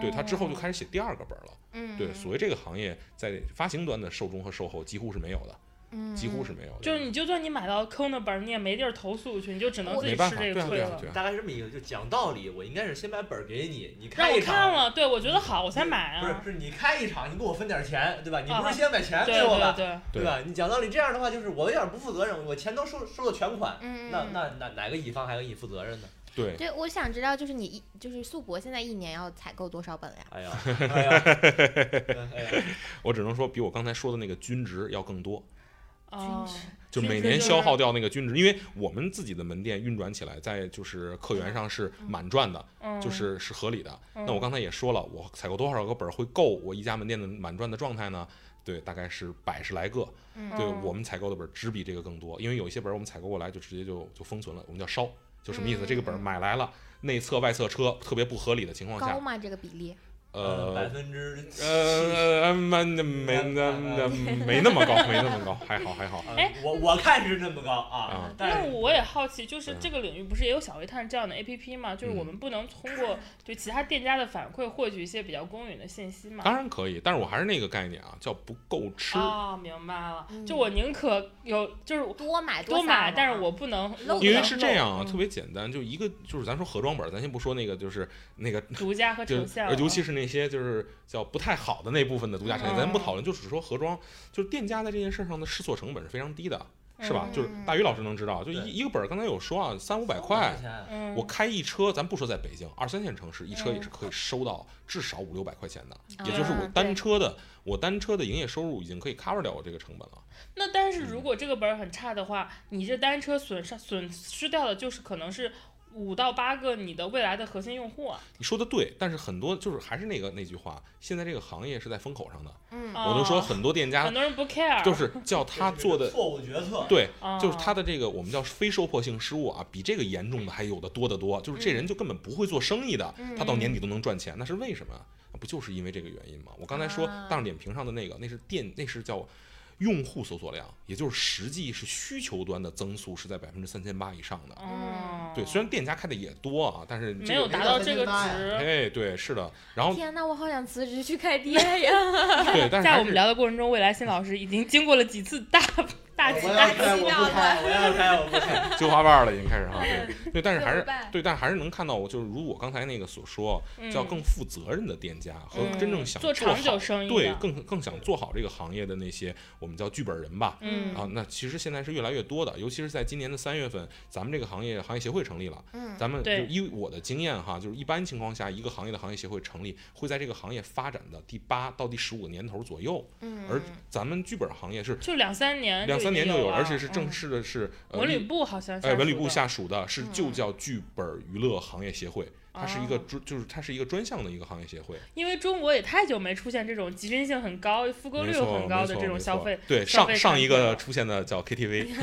对，他之后就开始写第二个本儿了。嗯对，所谓这个行业在发行端的售中和售后几乎是没有的，嗯几乎是没有的。就是你就算你买到坑的本儿，你也没地儿投诉去，你就只能自己吃这个亏了。啊啊啊大概是这么一个，就讲道理，我应该是先把本儿给你，你让我开一场，看了，对我觉得好，我才买啊不是啊。是你开一场，你给我分点钱，对吧？你不啊是先把钱给我吧？对对，对吧？你讲道理这样的话，就是我有点不负责任，我钱都收收了全款，嗯那那哪哪个乙方还要给你负责任呢？对，对，我想知道，就是你一就是素博现在一年要采购多少本呀？哎呀，哎呀，哎呀，我只能说比我刚才说的那个均值要更多。哦，就每均值就每年消耗掉那个均值，因为我们自己的门店运转起来，在就是客源上是满赚的，嗯，就是是合理的。嗯那我刚才也说了，我采购多少个本儿会够我一家门店的满赚的状态呢？对，大概是百十来个。嗯对嗯我们采购的本儿只比这个更多，因为有一些本儿我们采购过来就直接就就封存了，我们叫烧，就什么意思？嗯这个本儿买来了，内测外测车特别不合理的情况下，高吗？这个比例？呃。百分之呃，没没没那那没那么高，没那么高，还好还好。哎我我看是那么高啊啊，但是那我也好奇，就是嗯这个领域不是也有小微探这样的 A P P 吗？就是我们不能通过对其他店家的反馈获取一些比较公允的信息吗？当然可以，但是我还是那个概念啊，叫不够吃。哦，明白了，嗯就我宁可有，就是多买多买，但是我不能漏因为是这样啊，漏特别简单，就一个就是咱说盒装本儿，咱先不说那个就是那个嗯独家和就成像，呃尤其是那些就是叫不太好的那部分的独家产品，嗯。咱不讨论，就只说盒装，就是店家在这件事上的试错成本是非常低的，是吧？嗯就是大鱼老师能知道，就一一个本儿，刚才有说啊，三五百块。我开一车，咱不说在北京二三线城市，一车嗯。也是可以收到至少五六百块钱的，嗯也就是我单车的我单车的营业收入已经可以 cover 掉我这个成本了。那但是如果这个本儿很差的话，你这单车损伤损失掉的就是可能是五到八个你的未来的核心用户啊。你说的对，但是很多就是还是那个那句话，现在这个行业是在风口上的。嗯我都说哦很多店家很多人不 care，就是叫他做的错误决策，对，哦就是他的这个我们叫非受迫性失误啊，比这个严重的还有的多得多。就是这人就根本不会做生意的，他到年底都能赚钱，那是为什么？不就是因为这个原因吗？我刚才说啊大众点评上的那个，那是店，那是叫用户搜索量，也就是实际是需求端的增速是在百分之三千八以上的。哦，对，虽然店家开的也多啊，但是这没有达到这个值。哎，对，是的，然后天呐，我好想辞职去开店呀！对，但是在我们聊的过程中，未来新老师已经经过了几次大我大要开我不开，我要开我不开，揪花瓣了，已经开始哈。对，对，但是还是对，但是还是能看到，我就是如我刚才那个所说，嗯叫更负责任的店家和嗯真正想做长久好生意的，对更更想做好这个行业的那些我们叫剧本人吧。嗯啊，那其实现在是越来越多的，尤其是在今年的三月份，咱们这个行业行业协会成立了。嗯咱们就对依我的经验哈，就是一般情况下，一个行业的行业协会成立会在这个行业发展的第八到第十五个年头左右，嗯，而咱们剧本行业是就两三年，两三年就有，而且是正嗯式的是呃文旅部好像哎，文旅部下属的是就嗯叫剧本娱乐行业协会，它是一个哦专，就是它是一个专项的一个行业协会。因为中国也太久没出现这种集群性很高、复购率又，很高的这种消费。对，上上一个出现的叫 KTV，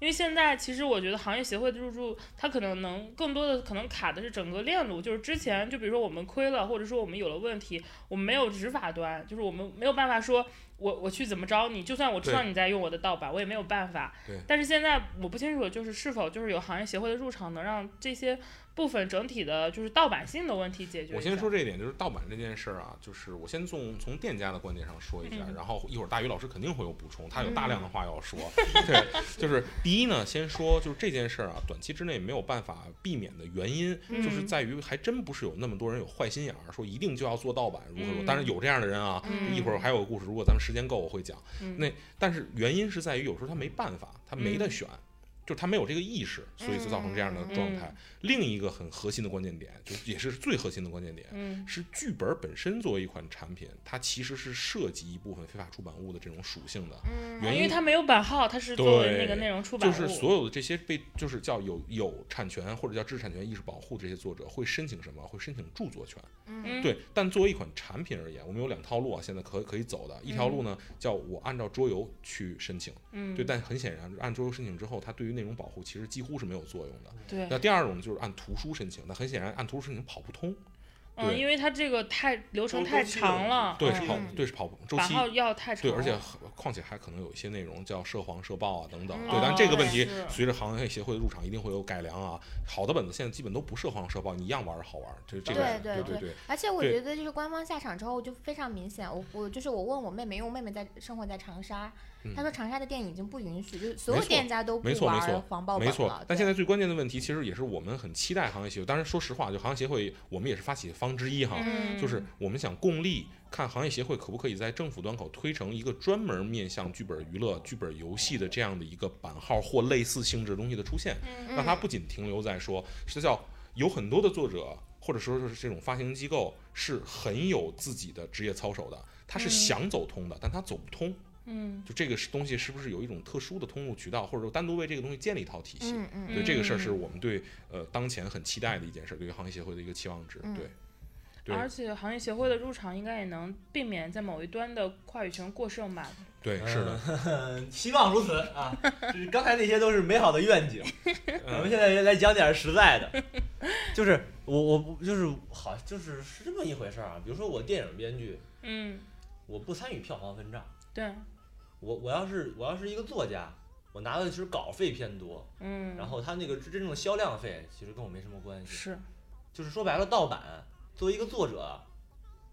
因为现在其实我觉得行业协会的入驻，它可能能更多的可能卡的是整个链路，就是之前就比如说我们亏了，或者说我们有了问题，我们没有执法端，就是我们没有办法说我我去怎么着你，就算我知道你在用我的盗版，我也没有办法对。但是现在我不清楚，就是是否就是有行业协会的入场，能让这些部分整体的就是盗版性的问题解决。我先说，这一点，就是盗版这件事儿啊，就是我先从从店家的观点上说一下，嗯然后一会儿大鱼老师肯定会有补充，他有大量的话要说。对，就是第一呢，先说就是这件事儿啊，短期之内没有办法避免的原因，嗯就是在于还真不是有那么多人有坏心眼儿，说一定就要做盗版如何如何。嗯当然有这样的人啊，嗯一会儿还有个故事，如果咱们时间够我会讲。嗯那但是原因是在于有时候他没办法，他没得嗯选。就是他没有这个意识，所以就造成这样的状态。嗯另一个很核心的关键点，就也是最核心的关键点，嗯是剧本本身作为一款产品，它其实是涉及一部分非法出版物的这种属性的。嗯原因因为它没有版号，它是作为对那个内容出版物，就是所有的这些被就是叫有有产权或者叫知识产权意识保护这些作者会申请什么？会申请著作权。嗯对，但作为一款产品而言，我们有两套路啊，现在可可以走的。一条路呢，叫我按照桌游去申请，嗯对，但很显然按桌游申请之后，它对于内容保护其实几乎是没有作用的。对那第二种就是按图书申请，那很显然按图书申请跑不通。嗯，对因为它这个太流程太长了，对，嗯是跑嗯对是跑周期。要太长对，而且况且还可能有一些内容叫涉黄、涉暴啊等等。嗯对，但这个问题随着行业协会的入场一定会有改良啊。好的本子现在基本都不涉黄涉暴，你一样玩儿好玩儿。这这个对对对对，而且我觉得就是官方下场之后就非常明显，我我就是我问我妹妹，因为我妹妹在生活在长沙，嗯她说长沙的店已经不允许，就是所有店家都不玩黄报没错本了。。对但现在最关键的问题，其实也是我们很期待行业协会。当然，说实话，就行业协会，我们也是发起方之一哈。嗯，就是我们想共力看行业协会可不可以在政府端口推成一个专门面向剧本娱乐、剧本游戏的这样的一个版号或类似性质的东西的出现，嗯让它不仅停留在说是叫有很多的作者或者说是这种发行机构是很有自己的职业操守的，他是嗯想走通的，但他走不通。嗯就这个是东西是不是有一种特殊的通路渠道，或者说单独为这个东西建立一套体系？嗯嗯对这个事儿是嗯我们对呃当前很期待的一件事，对于行业协会的一个期望值。嗯对，对而且行业协会的入场应该也能避免在某一端的话语权过剩吧？对，是的。嗯，希望如此啊！就是刚才那些都是美好的愿景，我们嗯现在来讲点实在的，就是我我就是好就是是这么一回事儿啊。比如说我电影编剧，嗯，我不参与票房分账，对，我我要是我要是一个作家，我拿的是稿费偏多，嗯，然后他那个真正的销量费其实跟我没什么关系。是，就是说白了，盗版作为一个作者，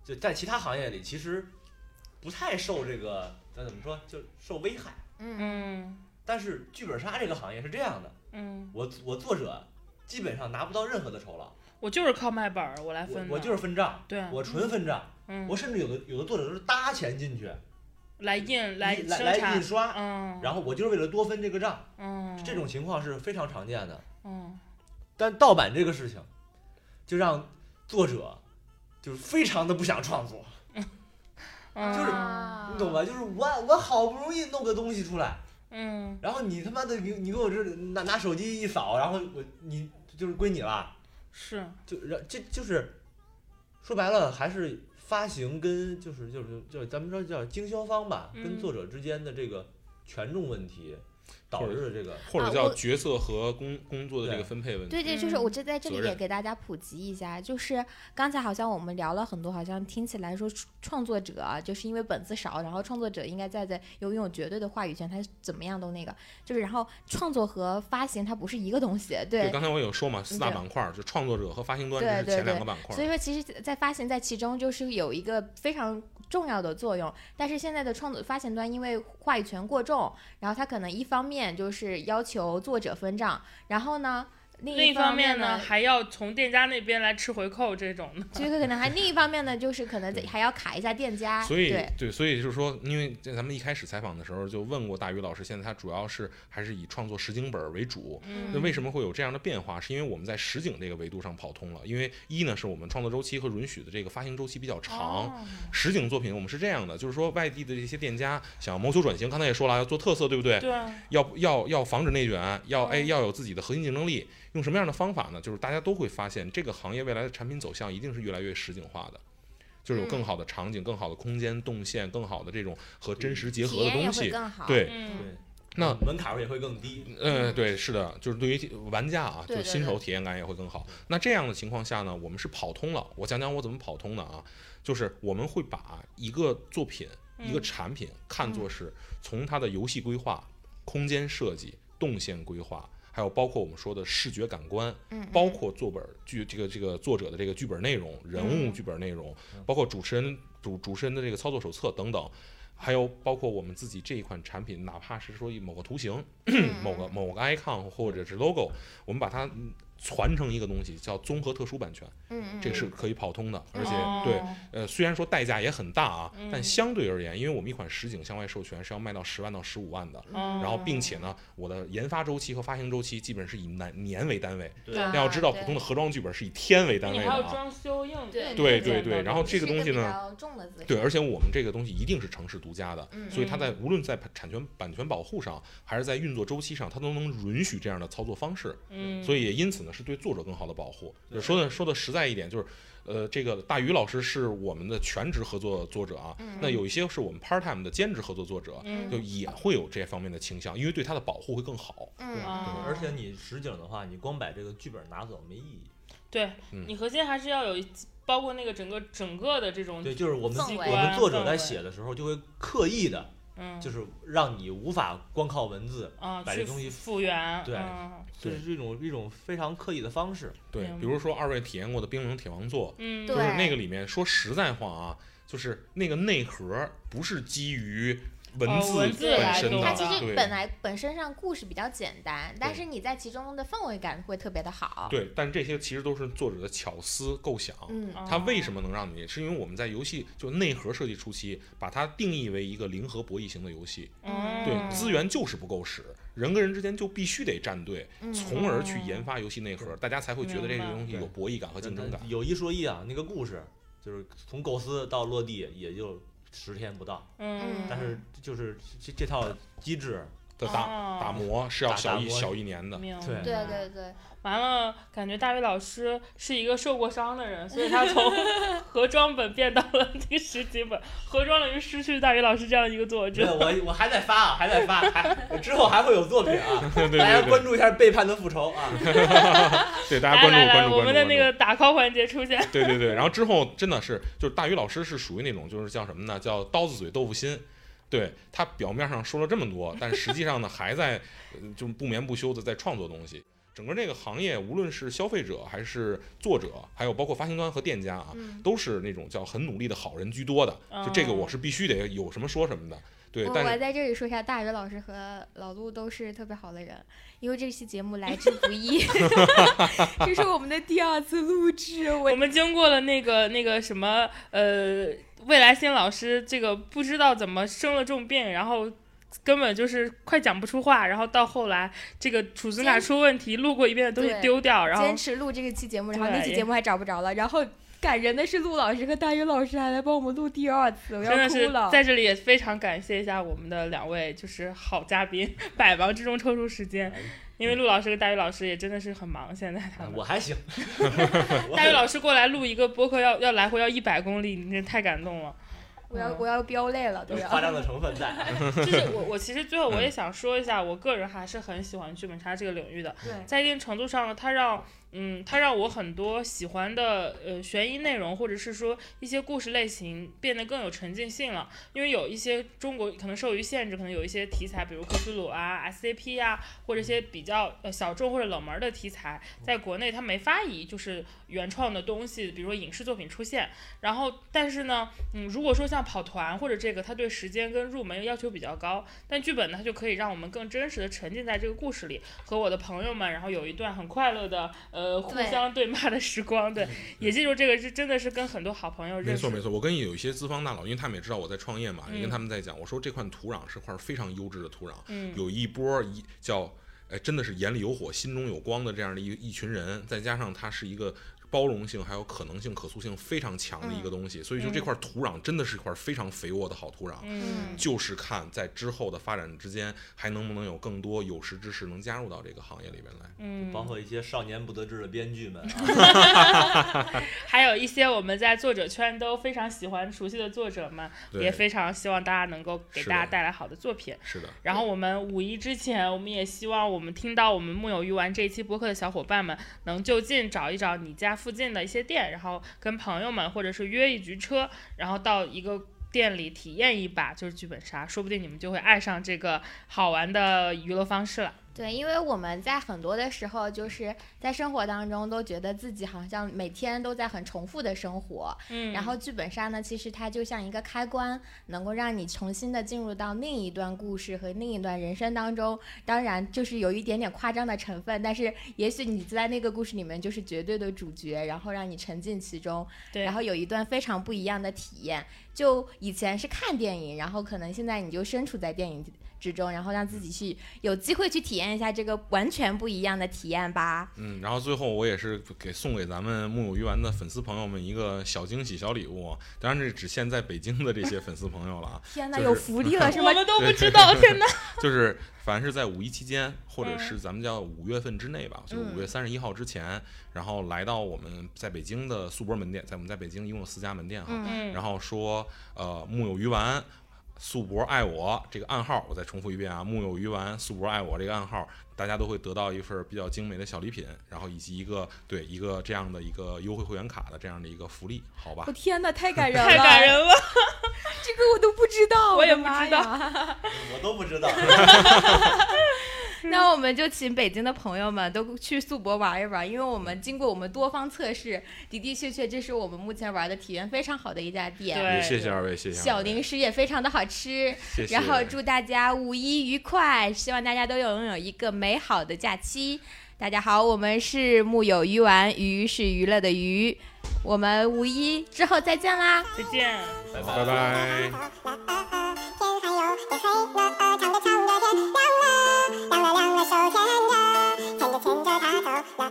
就在其他行业里其实不太受这个咱怎么说，就受危害。嗯嗯但是剧本杀这个行业是这样的，嗯，我我作者基本上拿不到任何的酬劳，我就是靠卖本儿我来我分的，我就是分账，对，我纯分账，嗯，我甚至有的有的作者都是搭钱进去，来印来来来印，刷，嗯，然后我就是为了多分这个账，嗯，这种情况是非常常见的。嗯。但盗版这个事情，就让作者就是非常的不想创作，嗯，就是啊你懂吧？就是我我好不容易弄个东西出来，嗯。然后你他妈的你你给我这拿拿手机一扫，然后我你就是归你了，是，就然这就是说白了还是发行跟就是就是就是咱们说叫经销方吧，跟嗯。作者之间的这个权重问题导致的这个或者叫角色和工工作的这个分配问题。对对，就是嗯我这在这里也给大家普及一下，就是刚才好像我们聊了很多，好像听起来说创创作者啊，就是因为本子少，然后创作者应该在在拥有绝对的话语权，他怎么样都那个，就是然后创作和发行它不是一个东西，对，对。刚才我有说嘛，四大板块儿，就创作者和发行端，是前两个板块儿。所以说，其实，在发行在其中就是有一个非常重要的作用。但是现在的创作发行端因为话语权过重，然后他可能一方面就是要求作者分账，然后呢，另另一方面呢呢，，还要从店家那边来吃回扣这种的，这个可能还另一方面呢，就是可能还要卡一下店家，所以对，所以就是说，因为在咱们一开始采访的时候就问过大鱼老师，现在他主要是还是以创作实景本儿为主。那嗯为什么会有这样的变化？是因为我们在实景这个维度上跑通了。因为一呢是我们创作周期和允许的这个发行周期比较长，哦实景作品我们是这样的，就是说外地的这些店家想要谋求转型，刚才也说了要做特色，对不对？要要要防止内卷，要哎嗯要有自己的核心竞争力。用什么样的方法呢？就是大家都会发现，这个行业未来的产品走向一定是越来越实景化的，就是有更嗯好的场景、更好的空间动线、更好的这种和真实结合体验也会的东西。更好。对，嗯对那门槛儿也会更低。嗯，对，是的，就是对于玩家啊，就对对新手体验感也会更好。那这样的情况下呢，我们是跑通了。我讲讲我怎么跑通的啊，就是我们会把一个作品、一个嗯产品看作是从它的游戏规划、空间设计、动线规划，还有包括我们说的视觉感官，嗯，包括作本剧这个这个作者的这个剧本内容、人物嗯剧本内容，包括主持人主主持人的这个操作手册等等，还有包括我们自己这一款产品，哪怕是说某个图形、某个某个 icon 或者是 logo，我们把它嗯传承一个东西，叫综合特殊版权，嗯嗯，这个是可以跑通的，而且哦对。呃，虽然说代价也很大啊，但嗯相对而言，因为我们一款实景向外授权是要卖到十万到十五万的，嗯然后并且呢，我的研发周期和发行周期基本是以年年为单位。对。啊要知道，普通的盒装剧本是以天为单位的啊。还有装修硬对对对对对，然后这个东西呢，对，而且我们这个东西一定是城市独家的，嗯所以它在无论在产权版权保护上，还是在运作周期上，它都能允许这样的操作方式。嗯，所以也因此呢，是对作者更好的保护。对说的说的实在一点，就是。呃，这个大鱼老师是我们的全职合作作者啊，嗯那有一些是我们 part time 的兼职合作作者，嗯就也会有这方面的倾向，因为对他的保护会更好。嗯啊而且你实景的话，你光把这个剧本拿走没意义。对嗯你核心还是要有一包括那个整个整个的这种对，就是我们我们作者在写的时候就会刻意的，嗯。就是让你无法光靠文字，啊把这东西复原对这是一种一种非常刻意的方式。对比如说二位体验过的《冰冷铁王座》，嗯。对就是那个里面说实在话啊，就是那个内核不是基于文字本身它其实本来本身上故事比较简单，但是你在其中的氛围感会特别的好。对，但这些其实都是作者的巧思构想。嗯它为哦什么能让你？是因为我们在游戏就内核设计初期，把它定义为一个零和博弈型的游戏。嗯对，资源就是不够使，人跟人之间就必须得站队，嗯从而去研发游戏内核，大家才会觉得这个东西有博弈感和竞争感。有一说一啊，那个故事就是从构思到落地也就十天不到，嗯。但是就是这这套机制，的打哦打磨是要打打小一小一年的。对对对对，完了，感觉大卫老师是一个受过伤的人，所以他从盒装本变到了这个实体本，盒装等于失去大卫老师这样一个作者。我我还在发啊，还在发，还 之后还会有作品啊，对对大家关注一下背叛的复仇啊。对，大家关注 来来来，关注关注我们的那。个打 call 环节出现。对对对，然后之后真的是，就是大鱼老师是属于那种，就是叫什么呢？叫刀子嘴豆腐心。对他表面上说了这么多，但实际上呢，还在呃就不眠不休的在创作东西。整个这个行业，无论是消费者还是作者，还有包括发行端和店家啊，嗯都是那种叫很努力的好人居多的。就这个我是必须得有什么说什么的。对，我但是我在这里说一下，大鱼老师和老陆都是特别好的人，因为这期节目来之不易，这是我们的第二次录制，我我们经过了那个那个什么呃，未来星老师这个不知道怎么生了重病，然后。根本就是快讲不出话，然后到后来这个储存卡出问题，录过一遍的东西丢掉，然后坚持录这个期节目，然后那期节目还找不着了，然后感人的是陆老师和大鱼老师还来帮我们录第二次，我真的是要哭了。在这里也非常感谢一下我们的两位就是好嘉宾，百忙之中抽出时间，因为陆老师和大宇老师也真的是很忙，现在他们我还行 大宇老师过来录一个播客要要来回要一百公里，你这太感动了。我要我要飙泪了，都要。夸张的成分在。就是我我其实最后我也想说一下，我个人还是很喜欢剧本杀这个领域的，对，在一定程度上，它让嗯，它让我很多喜欢的呃悬疑内容，或者是说一些故事类型变得更有沉浸性了。因为有一些中国可能受于限制，可能有一些题材，比如克苏鲁啊、SCP 啊，或者一些比较呃小众或者冷门的题材，在国内它没法以就是原创的东西，比如说影视作品出现。然后，但是呢，嗯，如果说像跑团或者这个，它对时间跟入门要求比较高，但剧本呢，它就可以让我们更真实的沉浸在这个故事里，和我的朋友们，然后有一段很快乐的呃互相对骂的时光。对，也记住这个是真的是跟很多好朋友认识。没错没错，我跟有一些资方大佬，因为他们也知道我在创业嘛，也跟嗯他们在讲，我说这块土壤是块非常优质的土壤，嗯有一波一叫，哎，真的是眼里有火，心中有光的这样的一一群人，再加上它是一个包容性、还有可能性、可塑性非常强的一个东西。所以就这块土壤真的是一块非常肥沃的好土壤。嗯，就是看在之后的发展之间，还能不能有更多有识之士能加入到这个行业里边来。嗯，包括一些少年不得志的编剧们啊，还有一些我们在作者圈都非常喜欢、熟悉的作者们，也非常希望大家能够给大家带来好的作品。是的，然后我们五一之前，我们也希望我们听到我们木有鱼丸这一期播客的小伙伴们，能就近找一找你家附近的一些店，然后跟朋友们或者是约一局车，然后到一个店里体验一把就是剧本杀，说不定你们就会爱上这个好玩的娱乐方式了。对，因为我们在很多的时候，就是在生活当中都觉得自己好像每天都在很重复的生活，嗯然后剧本杀呢，其实它就像一个开关，能够让你重新的进入到另一段故事和另一段人生当中。当然，就是有一点点夸张的成分，但是也许你在那个故事里面就是绝对的主角，然后让你沉浸其中，对然后有一段非常不一样的体验。就以前是看电影，然后可能现在你就身处在电影之中，然后让自己去有机会去体验一下这个完全不一样的体验吧。嗯，然后最后我也是给送给咱们木有鱼丸的粉丝朋友们一个小惊喜、小礼物。当然，这只限在北京的这些粉丝朋友了啊。天哪，就是有福利了 是吗？我们都不知道，天哪！就是凡是在五一期间，或者嗯是咱们叫五月份之内吧，就是五月三十一号之前，然后来到我们在北京的速博门店，在我们在北京一共有四家门店哈，然后说呃木有鱼丸。速博爱我这个暗号，我再重复一遍啊！木有鱼丸，素博爱我这个暗号，大家都会得到一份比较精美的小礼品，然后以及一个对一个这样的一个优惠会员卡的这样的一个福利，好吧 我？天哪，太感人了，太感人了。这个我都不知道，我也不知道。我都不知道。那我们就请北京的朋友们都去速博玩一玩，因为我们经过我们多方测试，的的确确这是我们目前玩的体验非常好的一家店。对谢谢二位，谢谢小零食也非常的好吃，谢谢。然后祝大家五一愉快，希望大家都拥有一个美好的假期。大家好，我们是木有鱼丸，鱼是娱乐的鱼，我们五一之后再见啦。再见。拜拜拜。天天黑了，唱着唱着天亮了，亮了亮了手牵着，牵着牵着他走了，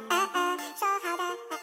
说好的。